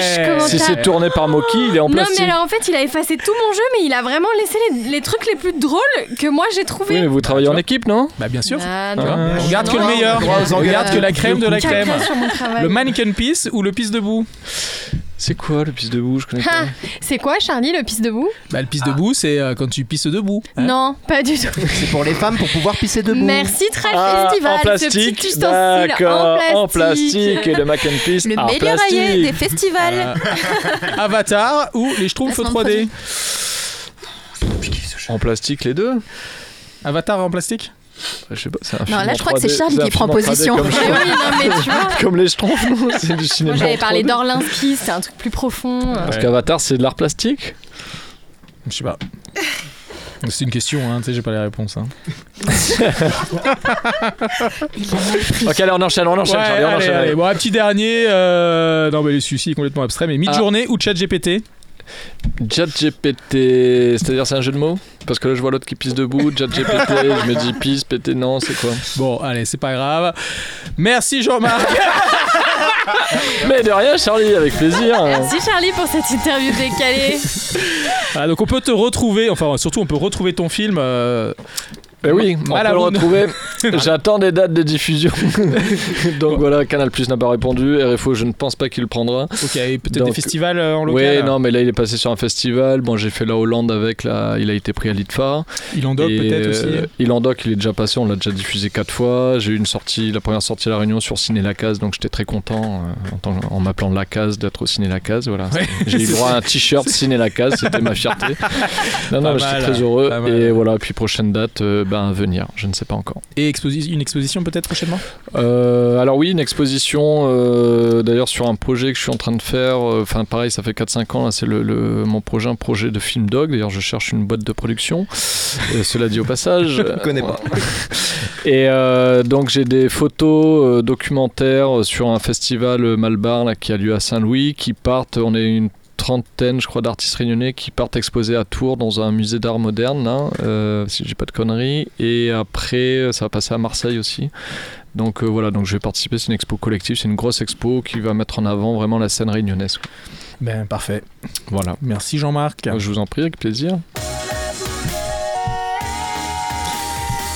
c'est moche, comment Si c'est tourné par Moki, il est en Non, plastique. mais alors en fait, il a effacé tout mon jeu, mais il a vraiment laissé les, les trucs les plus drôles que moi j'ai Oui, trouvé. mais vous travaillez en équipe, non? Bah, bien sûr. Ah, vois, non. on regarde que le Non. meilleur. On engueulades. que la crème de la crème. Le mannequin piece ou le pisse debout C'est quoi le piste debout Je connais pas. Ah, c'est quoi, Charlie, le pisse debout? Bah, le pisse debout, c'est euh, quand tu pisses debout. Hein Non, pas du tout. C'est pour les femmes pour pouvoir pisser debout. Merci, Trash Ah, Festival. en ce plastique, petit ustensile d'accord, en plastique. et le mac and peace, Le meilleur plastique. des festivals. Euh, Avatar ou les Schtroumpfs Placement de 3D En plastique les deux Avatar en plastique? Je sais pas, c'est un Non, film là, en je crois que c'est 3D, Charles un qui prend film en 3D position. Comme, Mais oui, non, mais tu vois. comme les Schtroumpfs, non C'est du cinéma. Moi, j'avais parlé 3D. d'Orlinski, c'était un truc plus profond. euh. Parce qu'Avatar, c'est de l'art plastique Je sais pas. C'est une question, hein, tu sais, j'ai pas les réponses. Hein. Ok, allez, on enchaîne, on enchaîne, Ouais, Charlie, on allez, enchaîne. allez. allez. Bon, un petit dernier. euh, Non, mais celui-ci est complètement abstrait. Mais mid-journée ou chat GPT ChatGPT, c'est-à-dire c'est un jeu de mots? Parce que là, je vois l'autre qui pisse debout, ChatGPT, je me dis pisse, pété, non, c'est quoi? Bon, allez, c'est pas grave. Merci Jean-Marc. Mais de rien, Charlie, avec plaisir. Merci Charlie pour cette interview décalée. Ah, donc on peut te retrouver, enfin surtout on peut retrouver ton film. euh, Eh oui, on peut le retrouver. J'attends des dates de diffusion. Donc voilà, Canal Plus n'a pas répondu. RFO, je ne pense pas qu'il le prendra. Ok, et peut-être des festivals euh, en Oui, local. non, mais là il est passé sur un festival. Bon, j'ai fait la Hollande avec, là, il a été pris à l'ITFA. Il en doc Et, peut-être euh, aussi. Il en doc, il est déjà passé, on l'a déjà diffusé quatre fois. J'ai eu une sortie, la première sortie à La Réunion sur Ciné La Case, donc j'étais très content euh, en, en m'appelant La Case d'être au Ciné La Case. Voilà. Ouais. J'ai eu droit à un t-shirt Ciné La Case, c'était ma fierté. Non, non, j'étais très heureux. Et voilà, puis prochaine date, euh, ben, venir, je ne sais pas encore. Et exposi- une exposition peut-être prochainement? Euh, alors oui, une exposition, euh, d'ailleurs sur un projet que je suis en train de faire, euh, enfin pareil, ça fait 4-5 ans, c'est le, le- mon projet, un projet de film dog, d'ailleurs je cherche une boîte de production, cela dit au passage. Je ne connais pas. Et euh, donc j'ai des photos euh, documentaires sur un festival Malbar là, qui a lieu à Saint-Louis, qui partent, on est une trentaine, je crois, d'artistes réunionnais qui partent exposer à Tours dans un musée d'art moderne, hein, euh, si j'ai pas de conneries. Et après, ça va passer à Marseille aussi. Donc euh, voilà, donc je vais participer. C'est une expo collective, c'est une grosse expo qui va mettre en avant vraiment la scène réunionnaise. quoi. Ben parfait. Voilà. Merci Jean-Marc. Je vous en prie, avec plaisir.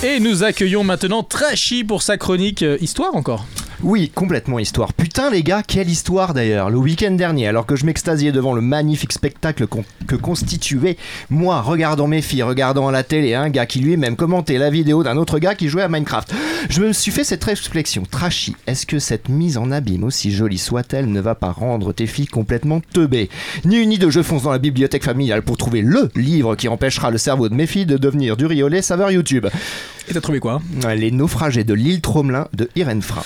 Et nous accueillons maintenant Trashy pour sa chronique euh, Histoire encore. Oui, complètement histoire. Putain les gars, quelle histoire d'ailleurs. Le week-end dernier, alors que je m'extasiais devant le magnifique spectacle con- que constituait moi regardant mes filles, regardant à la télé un gars qui lui même commentait la vidéo d'un autre gars qui jouait à Minecraft, je me suis fait cette réflexion. Trashy, est-ce que cette mise en abîme, aussi jolie soit-elle, ne va pas rendre tes filles complètement teubées? Ni une ni deux, je fonce dans la bibliothèque familiale pour trouver LE livre qui empêchera le cerveau de mes filles de devenir du riolet saveur YouTube. Et t'as trouvé quoi? Les naufragés de l'île Tromelin de Irène Fra.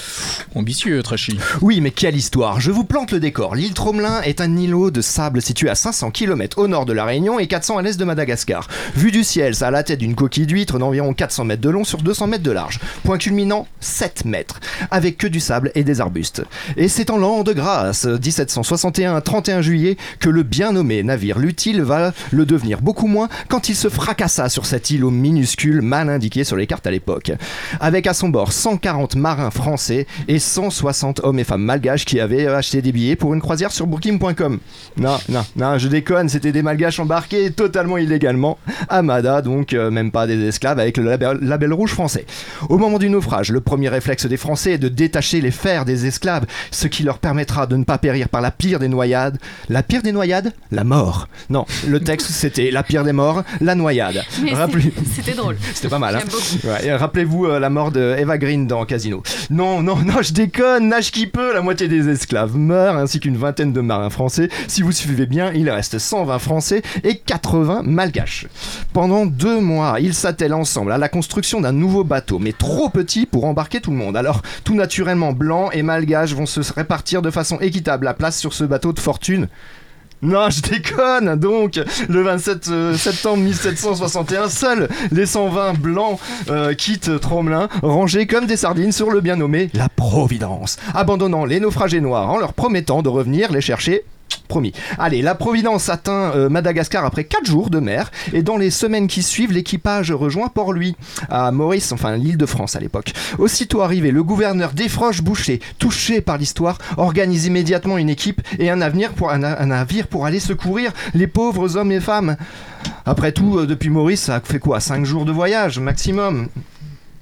Ambitieux, Trashy. Oui, mais quelle histoire Je vous plante le décor. L'île Tromelin est un îlot de sable situé à 500 km au nord de la Réunion et 400 à l'est de Madagascar. Vu du ciel, ça a la tête d'une coquille d'huître d'environ 400 mètres de long sur 200 mètres de large. Point culminant, 7 mètres, avec que du sable et des arbustes. Et c'est en l'an de grâce, 1761 31 juillet, que le bien nommé navire l'utile va le devenir beaucoup moins quand il se fracassa sur cet îlot minuscule mal indiqué sur les cartes à l'époque. Avec à son bord 140 marins français et 160 hommes et femmes malgaches qui avaient acheté des billets pour une croisière sur booking.com. Non, non, non, je déconne, c'était des malgaches embarqués totalement illégalement. Amada, donc euh, même pas des esclaves, avec le label, label rouge français. Au moment du naufrage, le premier réflexe des Français est de détacher les fers des esclaves, ce qui leur permettra de ne pas périr par la pire des noyades. La pire des noyades? La mort. Non, le texte c'était la pire des morts, la noyade. Rappelez- C'était drôle. c'était pas mal, hein. Ouais, et Rappelez-vous euh, la mort de Eva Green dans Casino. Non, non, non, je déconne, nage qui peut, la moitié des esclaves meurent, ainsi qu'une vingtaine de marins français. Si vous suivez bien, il reste 120 français et 80 malgaches. Pendant deux mois, ils s'attellent ensemble à la construction d'un nouveau bateau, mais trop petit pour embarquer tout le monde. Alors, tout naturellement, blancs et malgaches vont se répartir de façon équitable la place sur ce bateau de fortune. Non, je déconne Donc, le 27 euh, septembre 1761, seuls les 120 blancs euh, quittent Tromelin, rangés comme des sardines sur le bien nommé La Providence, abandonnant les naufragés noirs en leur promettant de revenir les chercher. Promis. Allez, la Providence atteint euh, Madagascar après 4 jours de mer et dans les semaines qui suivent, l'équipage rejoint Port-Louis, à Maurice, enfin l'île de France à l'époque. Aussitôt arrivé, le gouverneur Desfroches Boucher, touché par l'histoire, organise immédiatement une équipe et un, avenir pour, navire pour aller secourir les pauvres hommes et femmes. Après tout, euh, depuis Maurice, ça fait quoi? 5 jours de voyage maximum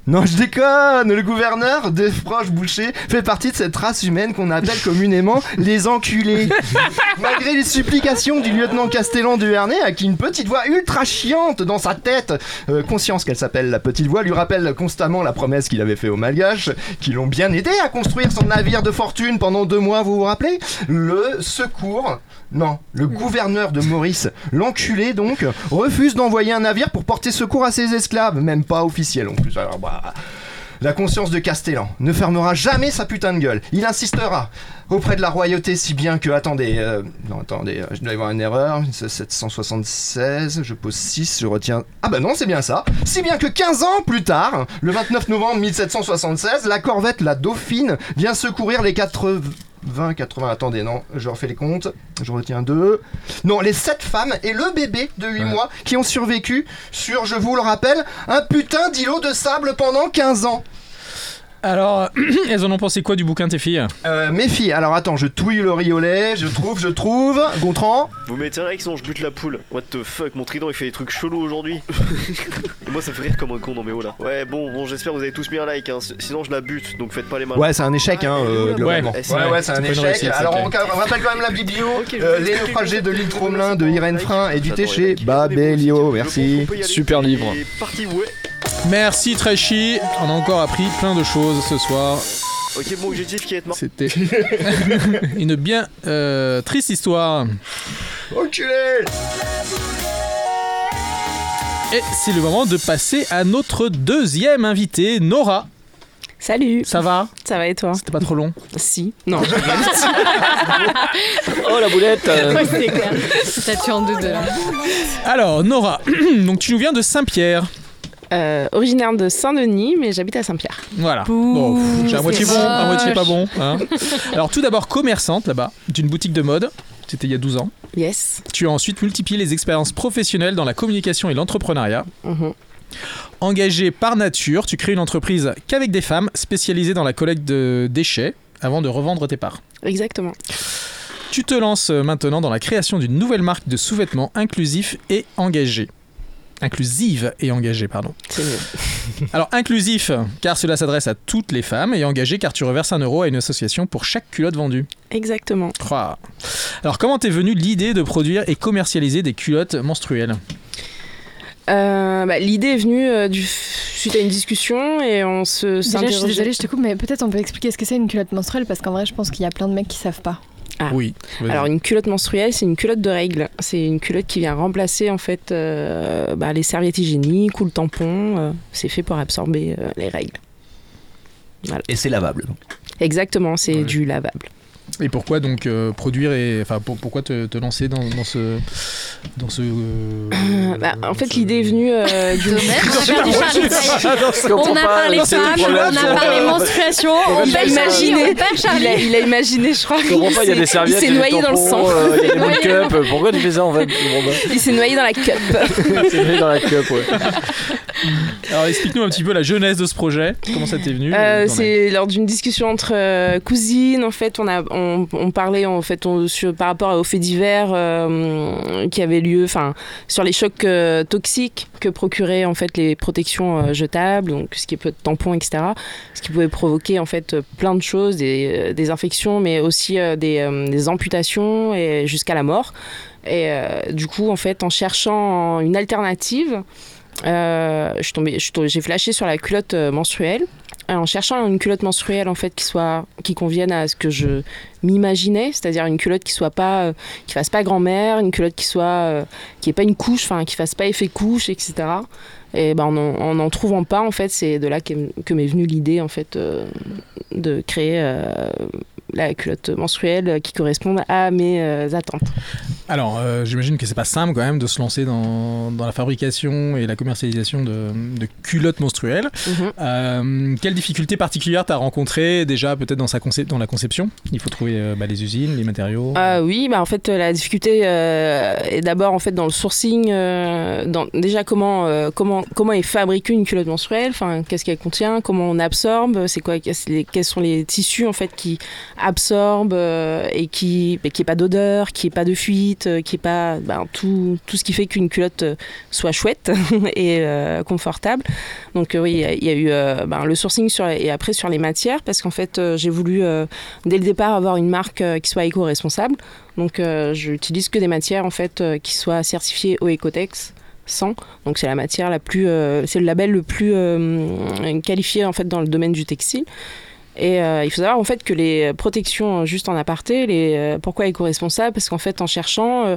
non, je déconne Le gouverneur Desfroches Boucher fait partie de cette race humaine qu'on appelle communément les enculés. Malgré les supplications du lieutenant Castellan de Hernay, à qui une petite voix ultra chiante dans sa tête, euh, conscience qu'elle s'appelle la petite voix, lui rappelle constamment la promesse qu'il avait fait aux Malgaches, qui l'ont bien aidé à construire son navire de fortune pendant deux mois, vous vous rappelez? Le secours non, le gouverneur de Maurice, l'enculé donc, refuse d'envoyer un navire pour porter secours à ses esclaves, même pas officiel en plus. Alors bah, la conscience de Castellan ne fermera jamais sa putain de gueule. Il insistera auprès de la royauté si bien que attendez, euh, non attendez, euh, je dois y avoir une erreur, c'est 776, je pose 6, je retiens. Ah bah non, c'est bien ça. Si bien que 15 ans plus tard, le 29 novembre 1776, la corvette la Dauphine vient secourir les 80 20, 80, attendez, non, je refais les comptes, je retiens deux. Non, les 7 femmes et le bébé de 8 Ouais. mois qui ont survécu sur, je vous le rappelle, un putain d'îlot de sable pendant 15 ans. Alors, elles en ont pensé quoi du bouquin, tes filles? Euh, mes filles, alors attends, je touille le riolet, je trouve, je trouve. Gontran? Vous mettez un like sinon je bute la poule. What the fuck, mon trident il fait des trucs chelous aujourd'hui. Et moi ça me fait rire comme un con dans mes hauts là. Ouais, bon, bon, j'espère que vous avez tous mis un like, hein. sinon je la bute, donc faites pas les malins. Ouais, c'est un échec, hein, euh, globalement. Ouais, Ouais, ouais, c'est un échec. réussite, Alors, on, rappelle quand même la biblio. Euh, les naufragés de l'île Tromelin de Irène. Frein Téché. likes. Babelio, merci. Super livre. Parti, ouais. Merci, Trashy. On a encore appris plein de choses ce soir. Ok, bon objectif qui est mort. C'était une bien euh, triste histoire. Enculé Et c'est le moment de passer à notre deuxième invité, Nora. Salut, Ça va? Ça va et toi? C'était pas trop long Si. Non, je Oh la boulette euh, c'est clair. Ça tue en deux de là. Alors, Nora, donc tu nous viens de Saint-Pierre. Euh, originaire de Saint-Denis, mais j'habite à Saint-Pierre. Voilà. Bon, pff, j'ai à moitié bon, à moitié pas bon. hein. Alors, tout d'abord, commerçante là-bas, d'une boutique de mode. C'était il y a 12 ans. Yes. Tu as ensuite multiplié les expériences professionnelles dans la communication et l'entrepreneuriat. Mhm. Engagé par nature, tu crées une entreprise qu'avec des femmes spécialisée dans la collecte de déchets avant de revendre tes parts. Exactement. Tu te lances euh, maintenant dans la création d'une nouvelle marque de sous-vêtements inclusif et engagée. Inclusive et engagée, pardon. Alors inclusif, car cela s'adresse à toutes les femmes, et engagé, car tu reverses un euro à une association pour chaque culotte vendue. Exactement. Ouah. Alors comment t'es venue l'idée de produire et commercialiser des culottes menstruelles? Euh, bah, L'idée est venue euh, du... suite à une discussion et on se Déjà, je suis désolée, je te coupe, mais peut-être on peut expliquer ce que c'est une culotte menstruelle parce qu'en vrai, je pense qu'il y a plein de mecs qui savent pas. Ah. Oui. Alors une culotte menstruelle, c'est une culotte de règles. C'est une culotte qui vient remplacer en fait euh, bah, les serviettes hygiéniques ou le tampon. euh, c'est fait pour absorber euh, les règles. Et c'est lavable. donc. Exactement, c'est Ouais. du lavable. Et pourquoi donc euh, produire et enfin pour- pourquoi te, te lancer dans, dans ce dans ce euh, Bah, en fait, ce- l'idée est venue euh. On du Charlie On a parlé femmes, on a parlé menstruation, on Il a perd Charlie, imaginé, on il a, il imaginé, je crois. Il s'est- Il s'est il noyé dans le sang. euh, il y a des boules cup. Pourquoi tu fais ça en fait. Il s'est noyé dans la cup. C'est noyé dans la cup, ouais. Alors explique-nous un petit peu la jeunesse de ce projet. Comment ça t'est venu Euh, es- c'est lors d'une discussion entre euh, cousines, en fait, on, a, on, parlait en fait par rapport aux faits divers euh, qui avaient lieu, enfin, sur les chocs euh, toxiques que procuraient en fait les protections euh, jetables, donc ce qui peut être tampons, etc. Ce qui pouvait provoquer en fait plein de choses, des, infections, mais aussi des, amputations et jusqu'à la mort. Et du coup, en fait, en cherchant une alternative, euh, j'ai flashé sur la culotte menstruelle. Euh, En cherchant une culotte menstruelle en fait qui soit qui convienne à ce que je m'imaginais, c'est-à-dire une culotte qui soit pas euh, qui fasse pas grand-mère, une culotte qui soit euh, qui ait pas une couche, enfin qui fasse pas effet couche, etc. Et ben en en, en trouvant pas en fait, c'est de là que m'est venue l'idée en fait de créer la culotte menstruelle qui corresponde à mes euh, attentes. Alors, euh, j'imagine que c'est pas simple quand même de se lancer dans, dans la fabrication et la commercialisation de, de culottes menstruelles. Mhm. Euh, quelles difficultés particulières t'as rencontrées déjà peut-être dans, sa dans la conception? Il faut trouver euh, bah, les usines, les matériaux. Ah oui, bah en fait la difficulté est d'abord en fait dans le sourcing. dans, déjà comment comment comment est fabriquée une culotte menstruelle? Enfin qu'est-ce qu'elle contient, comment on absorbe, c'est quoi, quels sont les tissus en fait qui absorbent euh, et qui qui pas d'odeur, qui est pas de fuite, euh, qui est pas ben, tout ce qui fait qu'une culotte euh, soit chouette et confortable. Donc oui, il y a- eu ben, le sourcing et après sur les matières parce qu'en fait j'ai voulu dès le départ avoir une marque qui soit éco-responsable. Donc j'utilise que des matières en fait qui soient certifiées au Ecotex 100. Donc c'est la matière la plus c'est le label le plus qualifié en fait dans le domaine du textile. Et euh, il faut savoir en fait que les protections, euh, juste en aparté, les, euh, pourquoi éco-responsable Parce qu'en fait en cherchant, euh,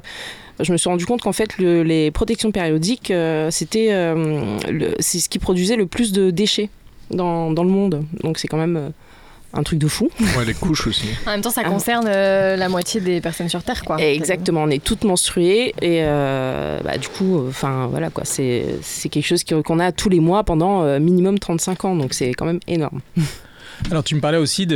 je me suis rendu compte qu'en fait le- les protections périodiques, euh, c'était euh, c'est ce qui produisait le plus de déchets dans, dans le monde. Donc c'est quand même euh, un truc de fou. Ouais, les couches aussi. En même temps, ça Ah. concerne euh, la moitié des personnes sur Terre, quoi. Exactement, on est toutes menstruées et euh, bah, du coup, enfin voilà quoi, c'est c'est quelque chose qu'on a tous les mois pendant euh, minimum 35 ans, donc c'est quand même énorme. Alors tu me parlais aussi de,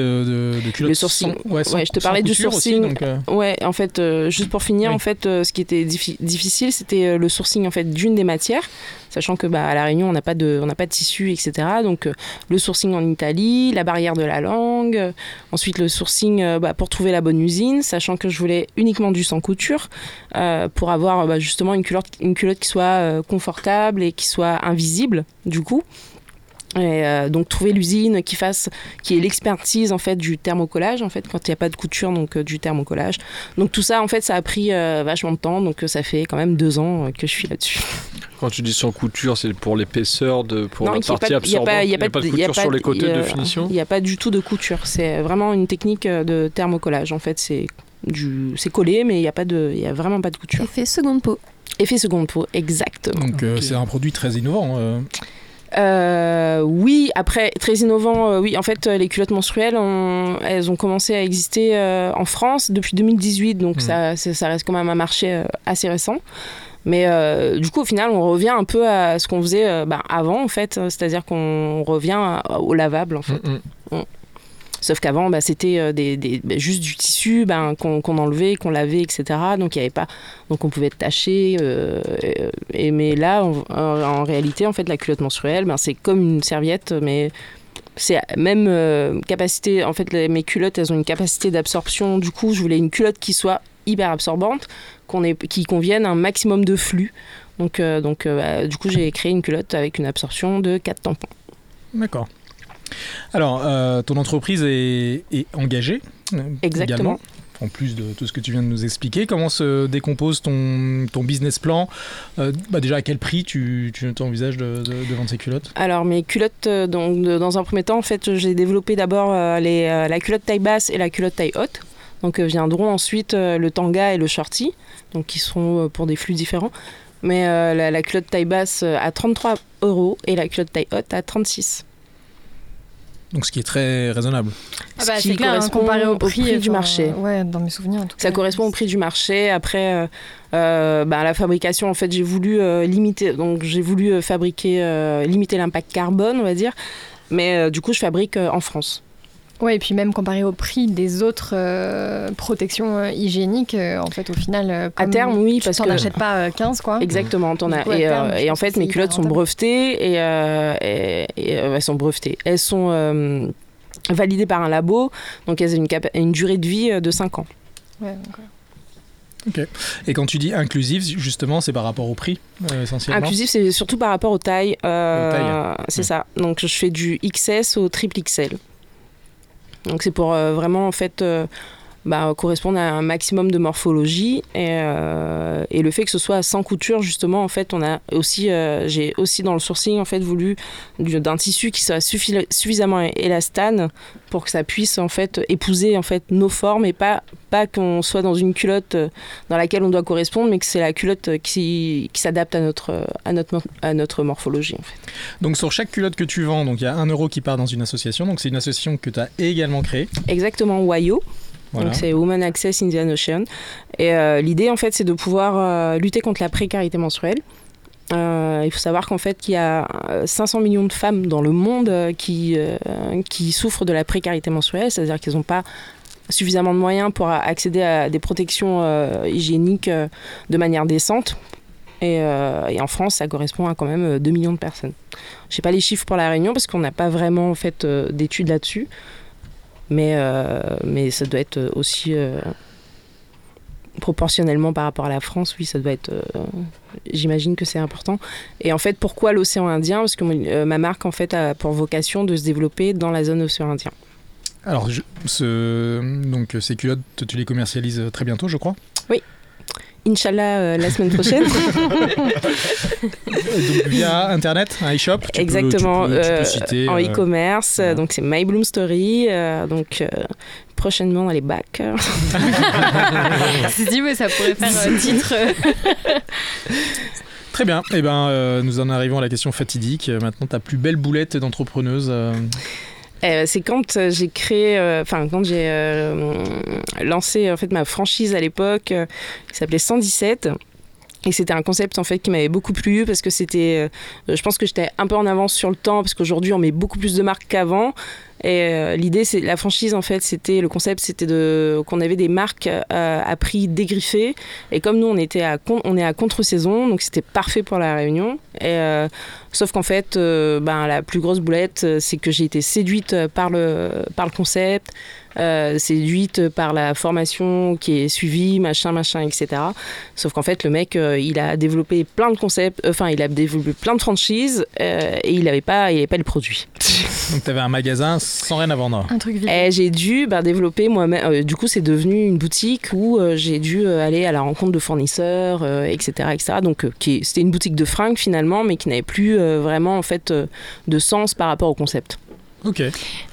de, de culottes Le sourcing. sans- ouais, sans- Ouais, je te parlais du aussi, sourcing. donc, euh, Ouais, en fait, euh, juste pour finir, Oui. en fait, euh, ce qui était diffi- difficile, c'était le sourcing en fait d'une des matières, sachant que bah, à la Réunion, on n'a pas de, on n'a pas de tissu, etc. Donc le sourcing en Italie, la barrière de la langue, ensuite le sourcing bah, pour trouver la bonne usine, sachant que je voulais uniquement du sans couture pour avoir bah, justement une culotte, une culotte qui soit confortable et qui soit invisible, du coup. Et euh, donc trouver l'usine qui fasse, qui ait l'expertise en fait du thermocollage en fait quand il n'y a pas de couture donc euh, du thermocollage. Donc tout ça en fait ça a pris euh, vachement de temps donc euh, ça fait quand même deux ans euh, que je suis là-dessus. Quand tu dis sans couture, c'est pour l'épaisseur, de, pour Non, la il y a partie pas de- il y a absorbante. pas- y a de pas de- il y a couture pas sur les côtés de finition Il n'y a pas du tout de couture. C'est vraiment une technique de thermocollage en fait c'est du c'est collé mais il n'y a pas de il y a vraiment pas de couture. Effet seconde peau. Effet seconde peau exactement. donc euh, c'est un produit très innovant. Euh. Oui, après, très innovant, euh, oui. En fait, euh, les culottes menstruelles, ont- elles ont commencé à exister euh, en France depuis 2018, donc Mhm. ça, reste quand même un marché assez récent. Mais du coup, au final, on revient un peu à ce qu'on faisait bah, avant, en fait. C'est-à-dire qu'on revient à- au lavable, en fait. Mm, mm. Sauf qu'avant, bah, c'était euh, des, bah, juste du tissu ben, qu'on enlevait, qu'on lavait, etc. Donc avait pas, on pouvait taché. euh, mais là, en, en- réalité, en fait, la culotte menstruelle, ben, c'est comme une serviette, mais c'est même euh, capacité. En fait, les- mes culottes, elles ont une capacité d'absorption. Du coup, je voulais une culotte qui soit hyper absorbante, qui convienne un maximum de flux. Donc, euh, donc euh, bah, du coup, j'ai créé une culotte avec une absorption de 4 tampons. D'accord. Alors, euh, ton entreprise est, est engagée euh, Exactement. également, en plus de tout ce que tu viens de nous expliquer. Comment se décompose ton, ton business plan Euh, bah Déjà, à quel prix tu, tu envisages de, de- de vendre ces culottes? Alors mes culottes, donc, dans un premier temps, en fait, j'ai développé d'abord euh, euh, la culotte taille basse et la culotte taille haute. Donc viendront ensuite le tanga et le shorty, donc qui seront pour des flux différents. Mais la, la culotte taille basse à 33 euros et la culotte taille haute à 36. Donc ce qui est très raisonnable. Ah bah, Ce c'est qui clair, correspond comparé au au prix, prix du marché. Ouais, dans mes souvenirs en tout Ça cas. correspond au prix du marché. Après, euh, euh, bah, la fabrication, en fait, j'ai voulu euh, limiter. Donc, j'ai voulu euh, fabriquer, euh, limiter l'impact carbone, on va dire. Mais euh, du coup, je fabrique euh, en France. Ouais, et puis même comparé au prix des autres euh, protections euh, hygiéniques, euh, en fait, au final, À terme, oui, tu parce t'en que achètes pas euh, 15, quoi. Exactement, t'en as. Et, terme, euh, en fait, mes culottes sont brevetées et, euh, et- et, euh, elles sont brevetées. Elles sont euh, validées par un labo, donc elles ont une, capa- une durée de vie de 5 ans. Ouais, donc, ouais. Et quand tu dis inclusive, justement, c'est par rapport au prix, euh, essentiellement. Inclusif, c'est surtout par rapport aux tailles. euh, C'est ouais. ça. Donc je fais du XS au triple XL. Donc c'est pour euh, vraiment en fait euh, bah, correspondre à un maximum de morphologie et, euh, et le fait que ce soit sans couture justement en fait on a aussi euh, j'ai aussi dans le sourcing en fait voulu du- d'un tissu qui soit suffi- suffisamment élastane pour que ça puisse en fait épouser en fait nos formes et pas pas qu'on soit dans une culotte euh, dans laquelle on doit correspondre mais que c'est la culotte qui, qui s'adapte à notre à notre à notre morphologie en fait. Donc sur chaque culotte que tu vends, donc il y a un euro qui part dans une association. Donc c'est une association que tu as également créée. Exactement WAYO Donc c'est Women Access Indian Ocean. Et euh, l'idée en fait c'est de pouvoir euh, lutter contre la précarité menstruelle. Euh, il faut savoir qu'en fait qu'il y a euh, 500 millions de femmes dans le monde qui, qui souffrent de la précarité menstruelle, c'est-à-dire qu'elles n'ont pas suffisamment de moyens pour accéder à des protections hygiéniques de manière décente. Et, en France, ça correspond à quand même euh, 2 millions de personnes. Je sais pas les chiffres pour la Réunion parce qu'on n'a pas vraiment en fait d'études là-dessus. Mais, euh, mais ça doit être aussi euh, proportionnellement par rapport à la France, oui, ça doit être. euh, J'imagine que c'est important. Et en fait, pourquoi l'océan Indien? Parce que euh, ma marque, en fait, a pour vocation de se développer dans la zone océan Indien. Alors, je- ce, donc ces culottes, tu les commercialises très bientôt, je crois? Inch'Allah, euh, la semaine prochaine. Donc via internet, un e-shop. peux- Exactement, tu peux, tu peux citer, en euh, e-commerce. ouais. Donc, c'est My Bloom Story. euh, donc, euh, prochainement dans les bacs. C'est dit, mais ça pourrait faire un titre. Très bien. Eh ben, euh, nous en arrivons à la question fatidique. Maintenant, ta plus belle boulette d'entrepreneuse. euh, Euh, c'est quand euh, j'ai créé, euh, enfin quand j'ai euh, lancé en fait ma franchise à l'époque, qui s'appelait 117. Et c'était un concept en fait qui m'avait beaucoup plu parce que c'était, je pense que j'étais un peu en avance sur le temps parce qu'aujourd'hui on met beaucoup plus de marques qu'avant. Et euh, l'idée, c'est la franchise en fait, c'était le concept, c'était de qu'on avait des marques euh, à prix dégriffé. Et comme nous, on était à on est à contre-saison, donc c'était parfait pour la réunion. Et euh, sauf qu'en fait, euh, ben la plus grosse boulette, euh, c'est que j'ai été séduite par le par le concept, euh, séduite par la formation qui est suivie, machin, machin, etc. Sauf qu'en fait, le mec, euh, il a développé plein de concepts, euh, enfin, il a développé plein de franchises euh, et il n'avait pas, il avait pas les produits. Donc, tu avais un magasin sans rien à vendre. Un truc vide. Et j'ai dû bah, développer moi-même. euh, du coup, c'est devenu une boutique où euh, j'ai dû euh, aller à la rencontre de fournisseurs, euh, etc., etc. Donc, euh, c'était une boutique de fringues finalement, mais qui n'avait plus euh, vraiment en fait euh, de sens par rapport au concept. Ok.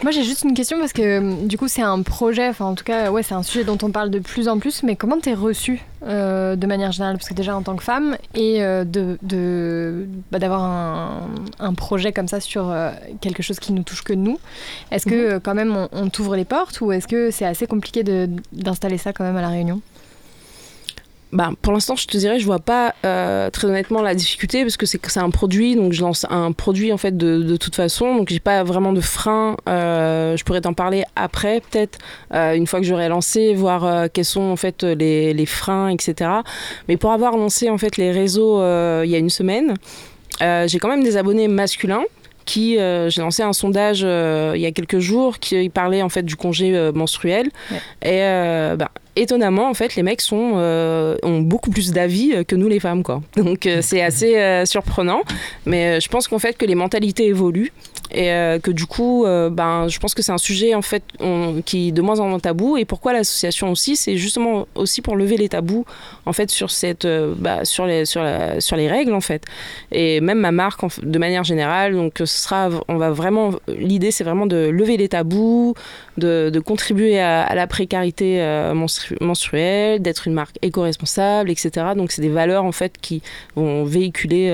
Moi, j'ai juste une question parce que euh, du coup, c'est un projet, enfin, en tout cas, ouais, c'est un sujet dont on parle de plus en plus. Mais comment t'es reçue euh, de manière générale? Parce que déjà, en tant que femme, et euh, de, de- bah, d'avoir un, un projet comme ça sur euh, quelque chose qui nous touche que nous, est-ce que euh, quand même on, on t'ouvre les portes ou est-ce que c'est assez compliqué de- d'installer ça quand même à La Réunion? Bah, pour l'instant, je te dirais, je vois pas euh, très honnêtement la difficulté parce que c'est un produit, donc je lance un produit en fait de, de toute façon, donc j'ai pas vraiment de frein. euh, je pourrais t'en parler après, peut-être euh, une fois que j'aurai lancé, voir euh, quels sont en fait les, les freins, etc. Mais pour avoir lancé en fait les réseaux euh, il y a une semaine, euh, j'ai quand même des abonnés masculins qui euh, j'ai lancé un sondage euh, il y a quelques jours qui parlait en fait du congé euh, menstruel. Ouais. et bah, étonnamment en fait les mecs sont ont beaucoup plus d'avis que nous les femmes quoi. Donc c'est assez surprenant. Mais je pense qu'en fait que les mentalités évoluent et euh, que du coup euh, ben je pense que c'est un sujet en fait qui est de moins en moins tabou. Et pourquoi l'association aussi c'est justement aussi pour lever les tabous en fait sur cette euh, bah, sur les sur les règles en fait. Et même ma marque de manière générale donc ce sera on va vraiment l'idée c'est vraiment de lever les tabous de, contribuer à, la précarité menstru- menstruelle d'être une marque éco-responsable etc donc c'est des valeurs en fait qui vont véhiculer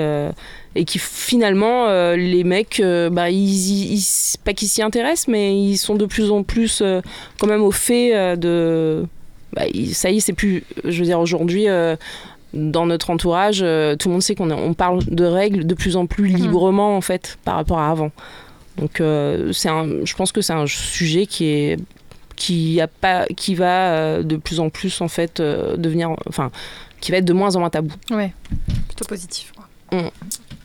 et qui finalement euh, les mecs euh, bah ils, pas qu'ils s'y intéressent mais ils sont de plus en plus euh, quand même au fait de bah, ça y est c'est plus je veux dire aujourd'hui dans notre entourage tout le monde sait qu'on on parle de règles de plus en plus librement en fait par rapport à avant donc c'est un je pense que c'est un sujet qui est qui a pas qui va de plus en plus en fait devenir enfin qui va être de moins en moins tabou Ouais, plutôt positif. quoi.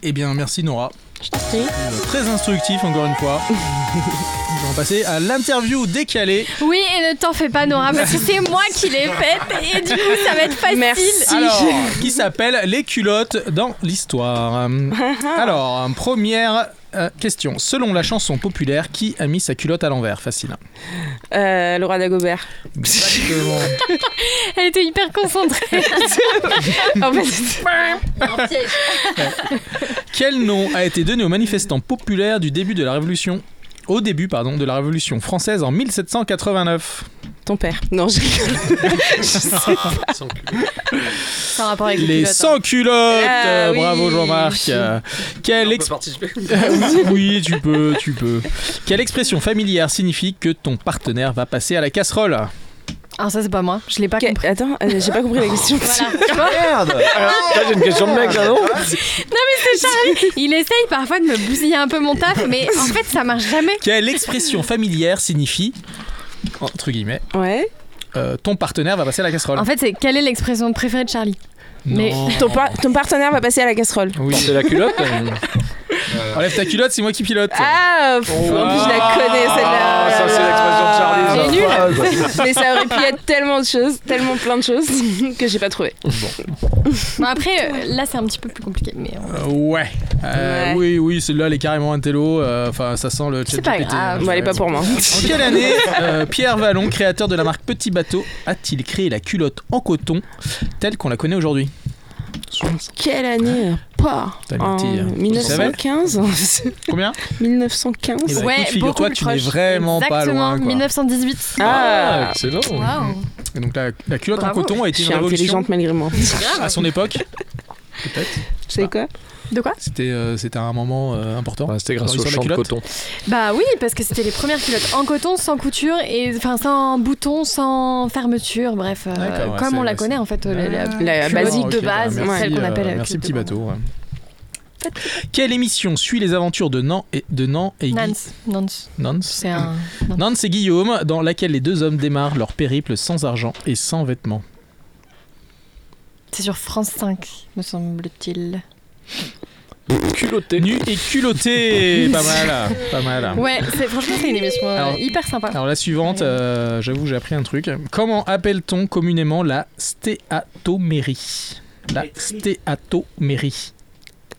Eh bien, merci Nora. je t'en prie Euh, Très instructif encore une fois. Nous allons passer à l'interview décalée. Oui, et ne t'en fais pas, Nora, parce que c'est moi qui l'ai faite et du coup, ça va être facile. Merci. Alors, qui s'appelle Les culottes dans l'histoire. Alors, première euh, question. Selon la chanson populaire, qui a mis sa culotte à l'envers? Facile. Euh, Laura Dagobert Exactement. Elle était hyper concentrée. en fait Un piège. Quel nom a été donné aux manifestants populaires du début de la Révolution? Au début pardon, de la Révolution française en 1789 ton père non je rigole Je sais pas. Sans rapport avec les, Les culottes, hein. sans culottes Ah oui. Bravo Jean-Marc Euh, Quelle ex- participer. Oui, tu peux, tu peux. Quelle expression familière signifie que ton partenaire va passer à la casserole? Ah, ça, c'est pas moi. Je l'ai pas compris. attends euh, j'ai pas compris la question Voilà. Merde Là, j'ai une question de mec, là, non Il essaye parfois de me bousiller un peu mon taf, mais en fait, ça marche jamais. Quelle expression familière signifie, entre guillemets, ouais euh, ton partenaire va passer à la casserole En fait, c'est quelle est l'expression préférée de Charlie? Mais- Non. ton, par- ton partenaire va passer à la casserole Oui. C'est la culotte euh, Enlève ta culotte, c'est moi qui pilote. ah pff, en plus je la Ah. connais Ah, celle-là ça, c'est l'expression de Charlie. est nulle. mais ça aurait pu être tellement de choses tellement plein de choses que j'ai pas trouvé Bon, après, euh, là, c'est un petit peu plus compliqué. Mais euh, Euh, ouais. Euh, Ouais. Oui, oui, celle-là, elle est carrément un télo. euh, Enfin, ça sent le C'est pas grave. hein, bon elle est pas pour moi En quelle année euh, Pierre Vallon, créateur de la marque Petit Bateau, a-t-il créé la culotte en coton telle qu'on la connaît aujourd'hui? Quelle année pas en menti, hein. 1915 Combien 1915 Eh ben, ouais, écoute, figure-toi, beaucoup tu plus n'es vraiment pas loin. quoi. 1918. ah excellent. Waouh. Et donc la, la culotte Bravo. en coton a été une révolution intelligente malgré moi à son époque. Peut-être. c'est quoi? De quoi C'était euh, c'était un moment euh, important. C'était grâce au champ de coton. Bah oui, parce que c'était les premières culottes en coton, sans couture, et enfin sans bouton, sans fermeture, bref, euh, ouais, comme on la connaît en fait, euh, la, la basique de bah, base, merci, celle qu'on appelle euh, Merci petit bateau. ouais. Quelle émission suit les aventures de Nan et de Nan et Nance, Nance, Nance c'est un. Nance et Guillaume, dans laquelle les deux hommes démarrent leur périple sans argent et sans vêtements. C'est sur France 5, me semble-t-il. Culotté. Nu et culotté Pas mal, pas mal. Ouais, c'est- franchement, c'est une émission euh, Alors- hyper sympa. Alors la suivante, euh, j'avoue j'ai appris un truc. Comment appelle-t-on communément la stéatomérie? La stéatomérie.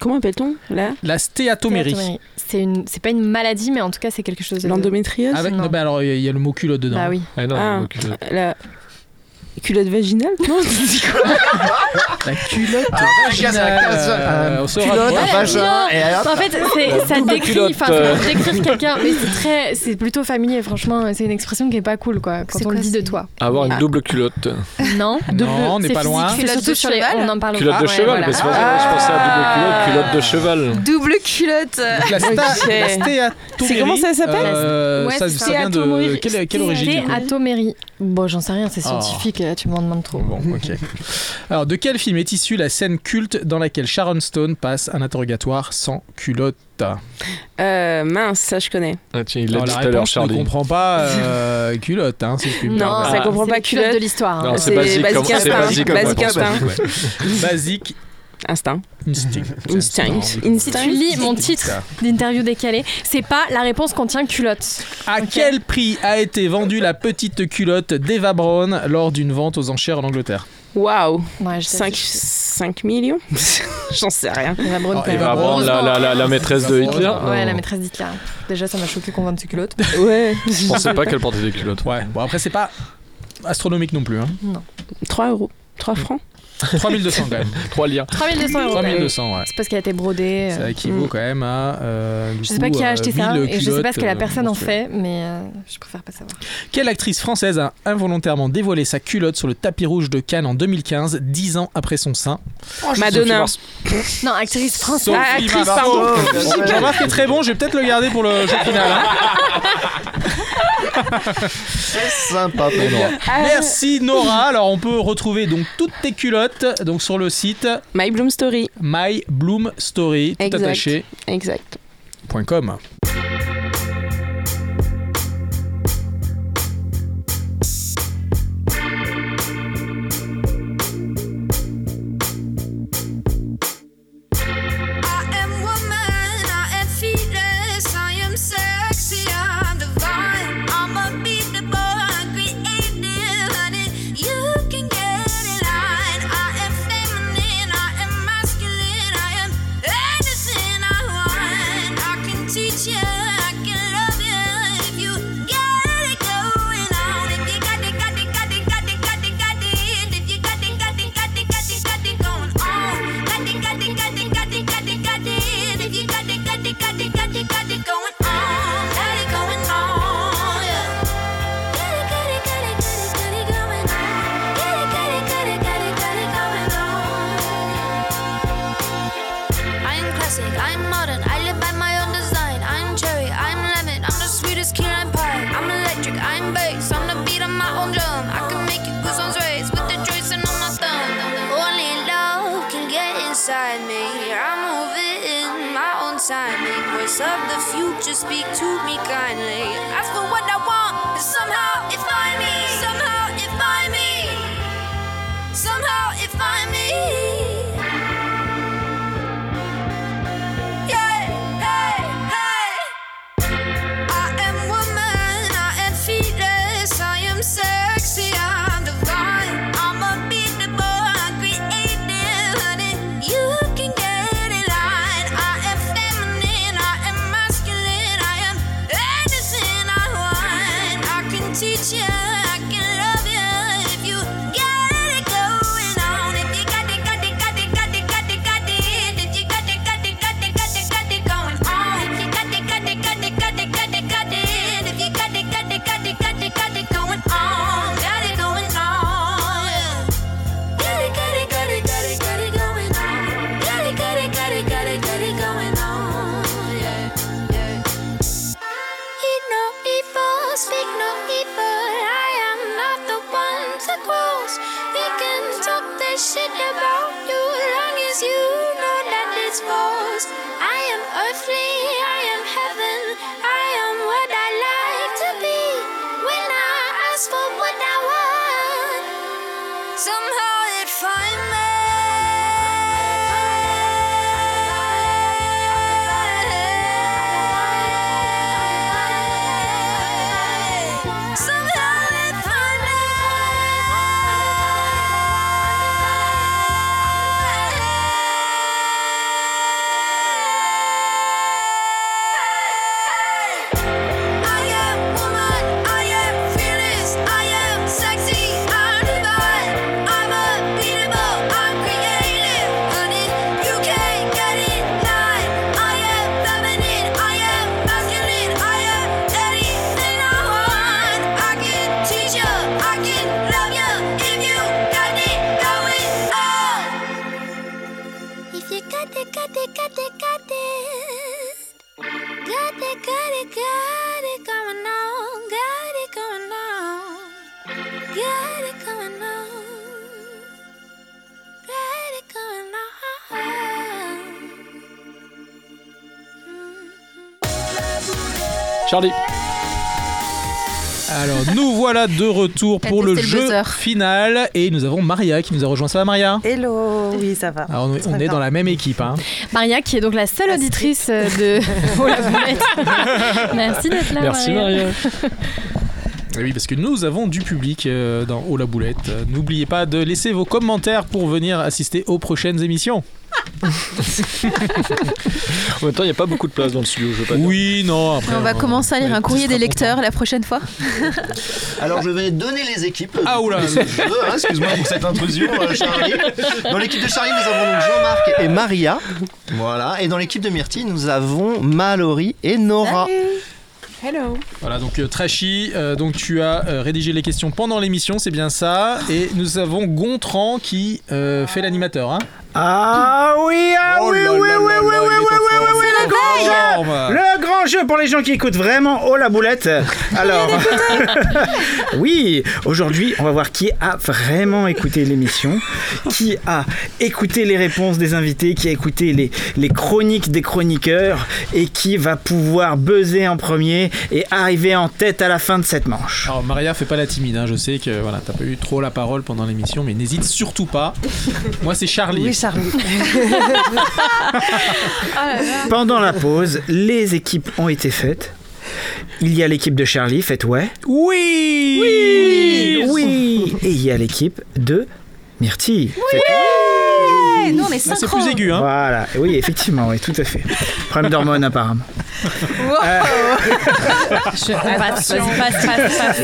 comment appelle-t-on là La stéatomérie. C'est une, c'est pas une maladie, mais en tout cas, c'est quelque chose. de- l'endométriose Avec, Non. non, bah alors il y a- il y, a le mot culotte dedans. Bah oui. Ah non, Ah. le culotte. la culotte vaginale non c'est quoi La culotte vaginale. Euh, on saura Culotte, vagin, et. En fait, c'est- ça double décrit, culotte, enfin, euh. décrire quelqu'un, mais c'est très, c'est plutôt familier. Franchement, c'est une expression qui est pas cool, quoi. Quand on le dit de toi. Avoir une Ah. double culotte. Non. Non, on n'est c'est pas loin. Culotte de sur les. cheval On en parle. Culotte Ah, de cheval, je pensais à double culotte, culotte de cheval. Double culotte. C'est comment ça s'appelle euh, ça, vient de quelle, origine Stéatomérie. Bon, j'en sais rien, c'est Oh. scientifique, tu m'en demandes trop. Bon, ok. Alors, de quel film est issue la scène culte dans laquelle Sharon Stone passe un interrogatoire sans culotte? Euh, mince ça je connais Ah, tiens, il l'a dit tout à l'heure, réponse ne Charlie. comprend pas euh, culotte, hein, si je puis me Non, ça comprend c'est pas culotte. de l'histoire. hein. C'est basique, basique comme- basique comme Basique. Basique Instinct. Instinct. Instinct. Instinct. Tu lis mon titre d'interview décalée. C'est pas la réponse contient culotte. À quel prix a été vendue la petite culotte d'Eva Brown lors d'une vente aux enchères en Angleterre? Waouh wow. 5, millions J'en sais rien. Eva Braun, oh, Eva Braun la, la, la, maîtresse de Hitler Ouais, la oh. maîtresse d'Hitler. Déjà, ça m'a choqué qu'on vende ses culottes. Ouais. Je pensais pas qu'elle portait des culottes. Ouais. Bon, après, c'est pas astronomique non plus. Hein. Non. 3 euros. 3 francs 3200 quand même. 3 liens. 3200 euros. 3200, ouais. C'est parce qu'elle a été brodée. Euh, ça équivaut mm. quand même à. Euh, je sais pas qui a euh, acheté ça et je sais pas ce que la euh, personne en fait, mais je préfère pas savoir. Quelle actrice française a involontairement dévoilé sa culotte sur le tapis rouge de Cannes en 2015, 10 ans après son sein? Madonna. non, actrice française. Ah, actrice, pardon. Jean-Marc est très bon, je vais peut-être le garder pour le jeu final. Hein. C'est sympa pour Merci Nora. Alors on peut retrouver toutes tes culottes donc sur le site My Bloom Story. My Bloom Story, tout exact. attaché. .com. I am earthly. Alors nous voilà de retour pour le, jeu final et nous avons Maria qui nous a rejoint. Ça va Maria? Hello, oui ça va. Alors, on, est dans la même équipe. Hein. Maria qui est donc la seule auditrice euh, de... Merci d'être là. Merci Maria. Maria. Oui, parce que nous avons du public euh, dans Oh la boulette. Euh, n'oubliez pas de laisser vos commentaires pour venir assister aux prochaines émissions. En même temps, il n'y a pas beaucoup de place dans le studio, je veux pas dire. Oui, non, après. On va commencer à lire un courrier des lecteurs la prochaine fois. Alors je vais donner les équipes. Ah, oula. hein, Excuse-moi pour cette intrusion, euh, Charlie. Dans l'équipe de Charlie, nous avons donc Jean-Marc et Maria. Voilà. Et dans l'équipe de Myrtille, nous avons Mallory et Nora. Hello. Voilà, donc euh, Trashy, euh, donc tu as euh, rédigé les questions pendant l'émission, c'est bien ça. Et nous avons Gontran qui euh, fait l'animateur. Hein. Ah oui, ah Oh oui, oui, oui, oui, oui, oui, oui, oui, forme. oui, oui, le grand jeu. Pour les gens qui écoutent vraiment oh la boulette. Alors, oui, aujourd'hui, on va voir qui a vraiment écouté l'émission, qui a écouté les réponses des invités, qui a écouté les, les chroniques des chroniqueurs et qui va pouvoir buzzer en premier et arriver en tête à la fin de cette manche. Alors Maria, fais pas la timide, hein. je sais que voilà, t'as pas eu trop la parole pendant l'émission, mais n'hésite surtout pas. Moi c'est Charlie. Oui, Charlie. Pendant la pause, les équipes ont été faites. Il y a l'équipe de Charlie, faites ouais. Oui Oui Oui Et il y a l'équipe de Myrtille. Faites Hey, nous on est Là, c'est plus aigu, hein. Voilà, oui, effectivement, oui, tout à fait. Problème d'hormones, apparemment. Euh, Je passe, passe, passe, passe.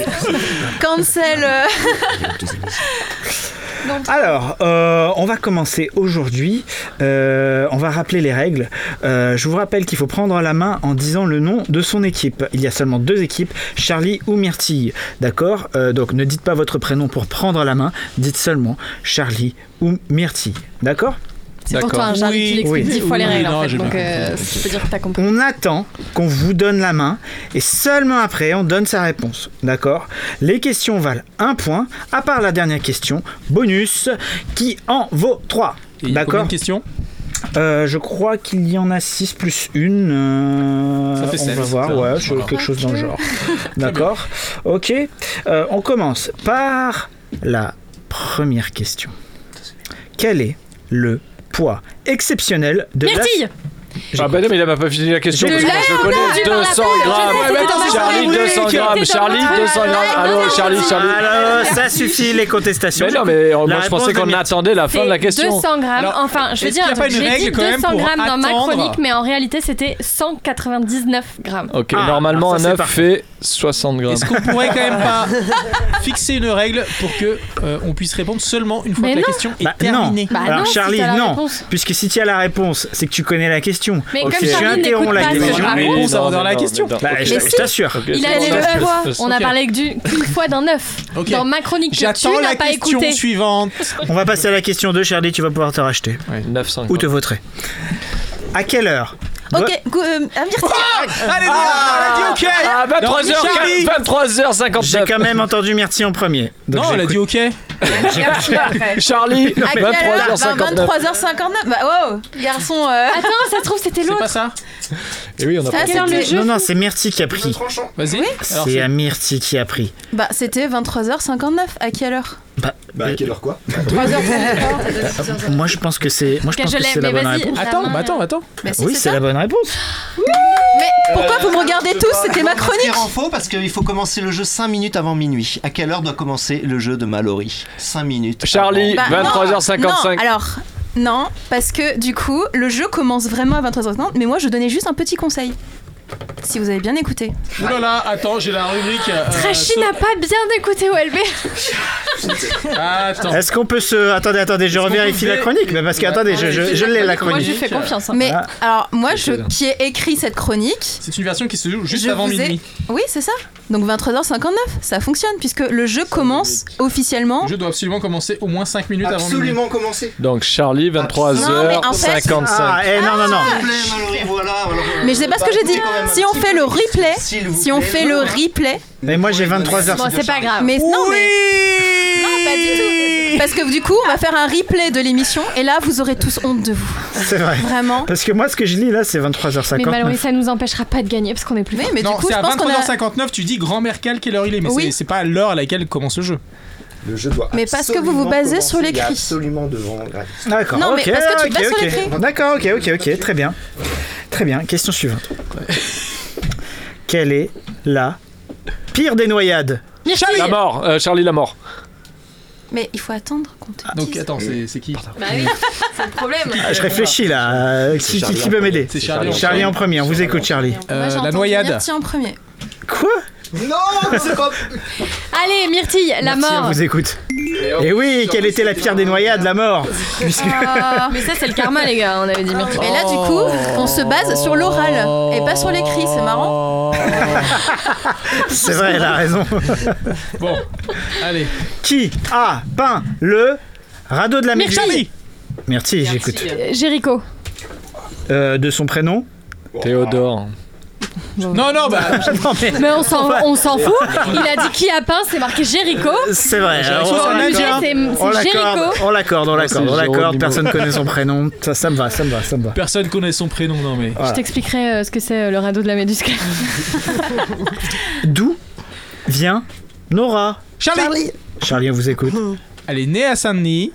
Cancel. Alors, euh, on va commencer aujourd'hui. Euh, on va rappeler les règles. Euh, je vous rappelle qu'il faut prendre la main en disant le nom de son équipe. Il y a seulement deux équipes, Charlie ou Myrtille. D'accord? Donc ne dites pas votre prénom pour prendre la main. Dites seulement Charlie ou Myrtille. D'accord? C'est pour toi, Charlie, Oui, qui l'explique oui. dix fois les Oui, règles, non, en fait. j'ai Donc, euh, peut dire que t'as compris. On attend qu'on vous donne la main et seulement après on donne sa réponse. D'accord? Les questions valent un point, à part la dernière question, bonus, qui en vaut 3. Et il y a combien D'accord de questions? Euh, Je crois qu'il y en a 6 plus une. euh, Ça fait on sept. va voir, ouais, sur quelque chose dans le genre. D'accord? Ok. Euh, on commence par la première question. Quel est le poids exceptionnel de la... Ah bah non, mais il a même pas fini la question. Je parce que moi, je le connais. entendu dans la 200 poule, grammes. ma Charlie, chronique. 200 grammes. Charlie, ma 200 grammes. Allô, Charlie, Charlie. Alors, ça suffit les contestations. Mais non, mais euh, moi je pensais qu'on attendait la fin de la question. 200 grammes. Enfin, je veux dire, j'ai dit quand même 200 pour grammes dans ma chronique, mais en réalité, c'était 199 grammes. Ok, Ah, normalement un œuf fait 60 grammes. Est-ce qu'on pourrait quand même pas fixer une règle pour que euh, on puisse répondre seulement une fois que la question est Bah, terminée? Bah Alors Charlie, non. Puisque si tu as la réponse, c'est que tu connais la question. Mais Ok. comme Charlie n'écoute interromps la pas question. la réponse avant d'avoir la question. Bah, je, Mais je si. t'assure. Il a je- fois. On a parlé qu'une fois d'un œuf. Dans ma chronique que tu J'attends la n'as pas question écouté. suivante. On va passer à la question 2, Charlie, tu vas pouvoir te racheter. 900 Ou te voterai. À quelle heure Ok, go- euh, à Myrtille. Allez, elle a dit ok Ah, Non, 23h, Charlie. 23h59. J'ai quand même entendu Myrtille en premier. Donc Non, elle a dit ok. Charlie, À quelle heure 23h59. 23h59. Bah wow, garçon. euh, Attends, ça se trouve, c'était C'est l'autre. pas ça Et oui, on a Ça, pas le jeu Non, non, c'est Myrtille qui a pris. Vas-y. Alors, C'est à Myrtille qui a pris. Bah c'était 23h59. À quelle heure? Bah, Bah, à quelle heure quoi moi je pense que c'est moi je pense je que c'est la mais bonne réponse. Attends, bah attends, attends. Bah Oui, c'est la bonne réponse. Mais pourquoi vous me regardez tous C'était ma chronique. En faux parce qu'il faut commencer le jeu 5 minutes avant minuit. À quelle heure doit commencer le jeu de Mallory? 5 minutes. Charlie, Bah, non, 23h55. Non, alors. Non, parce que du coup, le jeu commence vraiment à 23h50, mais moi je donnais juste un petit conseil. Si vous avez bien écouté. Ouh là là, attends, j'ai la rubrique. euh, Trashy saut- n'a pas bien écouté OLB. Attends. Est-ce qu'on peut se attendez attendez, je revérifie la chronique mais parce que attendez, je, je, je l'ai la Moi, chronique. je lui fais confiance. hein. Mais Ah. alors, moi je, qui ai écrit cette chronique, C'est une version qui se joue juste Je avant ai- minuit. oui, c'est ça. Donc 23h59, ça fonctionne puisque le jeu commence officiellement. Le jeu doit absolument commencer au moins 5 minutes avant minuit. Absolument commencer. Donc Charlie, Non, mais en fait- 23h55. Ah, eh non non non. Mais je sais pas ce que j'ai dit. Si on fait le replay, si on fait le replay, Mais moi j'ai 23 heures. Bon, c'est pas grave. mais non mais non pas du tout. Parce que du coup, on va faire un replay de l'émission et là vous aurez tous honte de vous. C'est vrai. Vraiment. Parce que moi ce que je lis là c'est Mais 23h59. malheureusement, ça nous empêchera pas de gagner parce qu'on est plus Oui, mais non, du coup, c'est à pense qu'on a 23h59, tu dis grand Mercal, quelle heure il est, mais Oui. c'est- pas l'heure à laquelle commence le jeu. Le jeu doit Mais parce que vous vous basez sur l'écrit. Absolument devant. D'accord. Non, mais ok, parce que tu te ok, bases sur ok. l'écrit. D'accord, ok, ok, ok, très bien. Très bien, question suivante. Quelle est la pire des noyades Myrtille La mort, euh, Charlie la mort. Mais il faut attendre qu'on te Donc dise. attends, c'est c'est qui Bah oui, c'est le problème. Ah, je réfléchis là. Euh, Qui, qui- qui peut m'aider C'est Charlie en Charlie en premier, on vous écoute Charlie. Euh, la noyade. En premier. Quoi? Non, mais c'est pas. Allez, Myrtille, la Merci, mort. on vous écoute. Et oui, quelle était la pire des noyades, la mort Puisque... Ah. Mais ça, c'est le karma, les gars, on avait dit Myrtille. Mais là, du coup, on se base sur l'oral et pas sur l'écrit, c'est marrant. C'est vrai, elle a raison. Bon, allez. Qui a peint le radeau de la Méduse Myrtille. Merci, j'écoute. Jéricho. Euh, de son prénom Théodore. Non, non, bah. Non, mais- Mais on s'en, on s'en fout. Il a dit qui a peint, c'est marqué Jéricho. C'est vrai, Jéricho, on, l'accorde, c'est- on c'est l'accorde, on l'accorde, on l'accorde, on l'accorde, personne connaît son prénom, ça, ça me va, ça me va, ça me va. Personne connaît son prénom, non mais. Voilà. Je t'expliquerai euh, ce que c'est euh, le radeau de la Méduse. D'où vient Nora? Charlie. Charlie, on vous écoute. Elle est née à Saint-Denis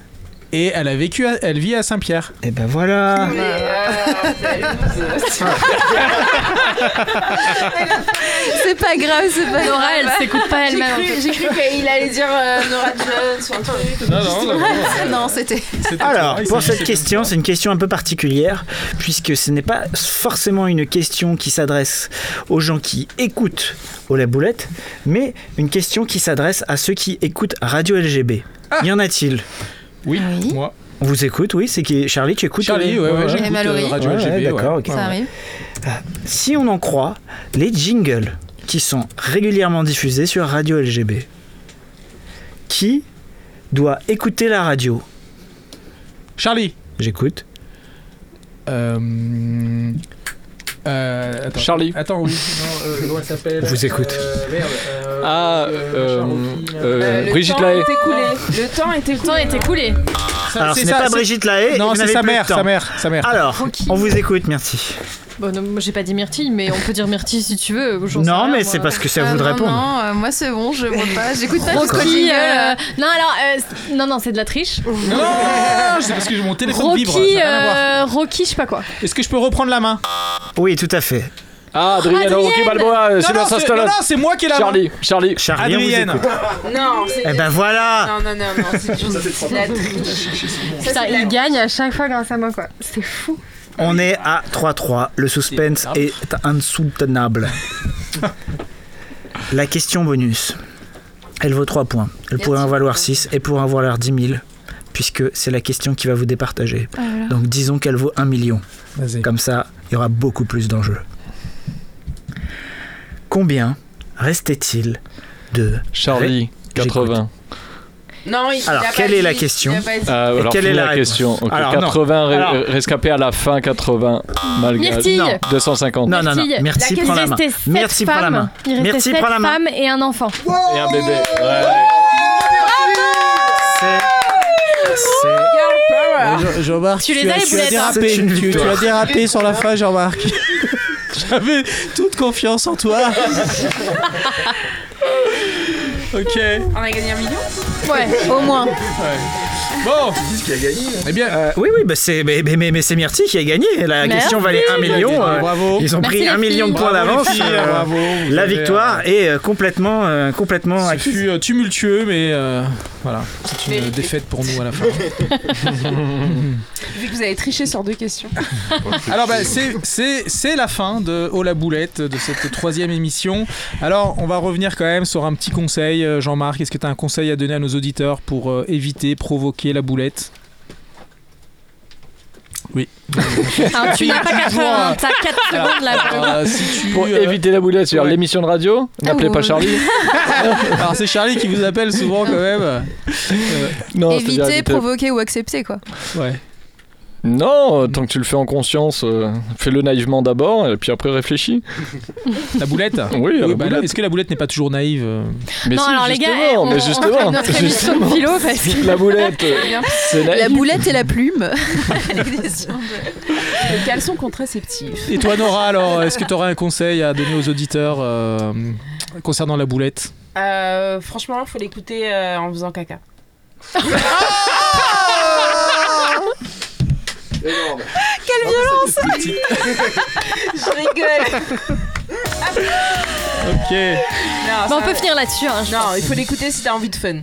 et elle a vécu, à- elle vit à Saint-Pierre. Et ben voilà. C'est pas grave, c'est pas Nora, elle s'écoute pas elle-même. J'ai cru qu'il allait dire euh, Nora Jones ou un truc. Non, non, non. Non, c'était. Alors, pour cette question, c'est une question un peu particulière, puisque ce n'est pas forcément une question qui s'adresse aux gens qui écoutent au la boulette, mais une question qui s'adresse à ceux qui écoutent Radio LGB. Y en a-t-il? Oui, Oui. moi. On vous écoute, oui, c'est qui Charlie, tu écoutes Charlie, ouais, ouais, j'écoute Mallory. euh, Radio Ouais, ouais, ouais. d'accord, ok. Ça arrive. Si on en croit, les jingles qui sont régulièrement diffusés sur Radio LGB, qui doit écouter la radio? Charlie. J'écoute. Euh, euh, attends. Charlie. Attends, oui. Non, euh, comment elle s'appelle vous écoute. Euh, merde. euh, Ah, euh, euh, euh, Brigitte temps Lahaye. Le temps est Le Ça- Alors, c'est ce n'est ça, pas Brigitte Lahaye. Non, c'est sa mère, sa mère, sa mère. Alors, on vous écoute, merci. Bon, non, moi j'ai pas dit Myrtille, mais on peut dire Myrtille si tu veux. Non, mais c'est parce que c'est à Ah, vous de non, répondre. Non, euh, moi c'est bon, je vois pas. J'écoute pas Rocky. jingle. euh, Non, alors. euh, non, non, c'est de la triche. Non, non, non, c'est parce que mon téléphone vibre. ça Rocky, n'a rien à voir. euh, Rocky, je sais pas quoi. Est-ce que je peux reprendre la main? Oui, tout à fait. Ah, Adrienne, Adrienne Rocky Balboa, euh, Non, Sylvester c'est non, Stallone. non, c'est moi qui ai la main. Charlie, Charlie. Charlie, on vous Adrienne. écoute. Non, c'est. Eh ben voilà Non, non, non, non, c'est juste c'est de la triche. Ça, Putain, c'est de la il gagne à chaque fois grâce à moi, quoi. C'est fou. On est à 3-3. Le suspense est insoutenable. La question bonus. Elle vaut 3 points. Elle pourrait en valoir 6 et pourrait en valoir 10 000, puisque c'est la question qui va vous départager. Donc disons qu'elle vaut 1 million. Vas-y. Comme ça, il y aura beaucoup plus d'enjeux. Combien restait-il de... Charlie, J'écoute. 80. Non, il, Alors, il a quelle pas est la dit, question il a pas dit. Ah, alors, quelle est la la réponse question Ok, Alors, non. 80 ré- Alors- rescapés à la fin, 80 malgré Myrtille. Non. 250. Non, non, non. Merci, Il prends la main. Merci, prends la main. Il restait Merci, sept prends la main. femmes et un enfant. Et un bébé. Ouais. C'est... Jean-Marc, Tu les as, une Tu, tu as dérapé sur la fin, Jean-Marc. J'avais toute confiance en toi. ok. On a gagné un million Ouais, au moins. Bon. Eh bien, Euh, oui, oui, bah c'est, mais, mais, mais, mais c'est Myrtille qui a gagné. La Merci. question valait 1 million. euh, bravo. Ils ont Merci, pris les 1 million de filles. points Bravo, les d'avance. filles, euh, bravo, vous la avez, victoire est euh, complètement, euh, complètement Ce acquise. fut euh, tumultueux, mais euh, voilà, c'est une défaite pour nous à la fin. Vu que vous avez triché sur deux questions. Alors, bah, c'est- c'est c'est la fin de Oh la boulette, de cette troisième émission. Alors, on va revenir quand même sur un petit conseil. Euh, Jean-Marc, est-ce que tu as un conseil à donner à nos auditeurs pour euh, éviter, provoquer la boulette? Oui. Alors, tu n'as pas 80, t'as 4 secondes là. Euh, si tu, Pour euh, éviter la boulette sur ouais. l'émission de radio, n'appelez Ah, pas. Charlie. Alors, c'est Charlie qui vous appelle souvent quand même. Euh, Non, Éviter, éviter- provoquer ou accepter, quoi. ouais. Non, tant que tu le fais en conscience, euh, fais-le naïvement d'abord et puis après réfléchis. La boulette Oui, la bah, boulette. Est-ce que la boulette n'est pas toujours naïve euh Mais Non, si, alors les gars, justement, on, mais on justement, fait notre de justement. philo parce que. La boulette, euh, c'est naïf. La boulette et la plume. Le caleçon contraceptif. Et toi, Nora, alors, est-ce que tu aurais un conseil à donner aux auditeurs euh, concernant la boulette? Euh, franchement, il faut l'écouter euh, en faisant caca. Quelle violence Je rigole. Ok. Non, Bah, on peut finir là-dessus. hein, Non, pense. il faut l'écouter si t'as envie de fun.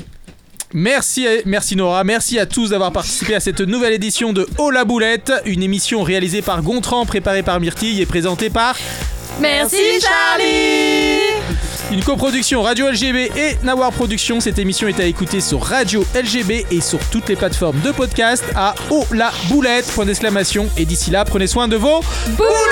Merci, à- merci Nora, merci à tous d'avoir participé à cette nouvelle édition de Oh la boulette, une émission réalisée par Gontran, préparée par Myrtille et présentée par Merci Charlie une coproduction Radio LGB et Nawar Productions. Cette émission est à écouter sur Radio LGB et sur toutes les plateformes de podcast à Oh la boulette, point d'exclamation. Et d'ici là, prenez soin de vos Boulette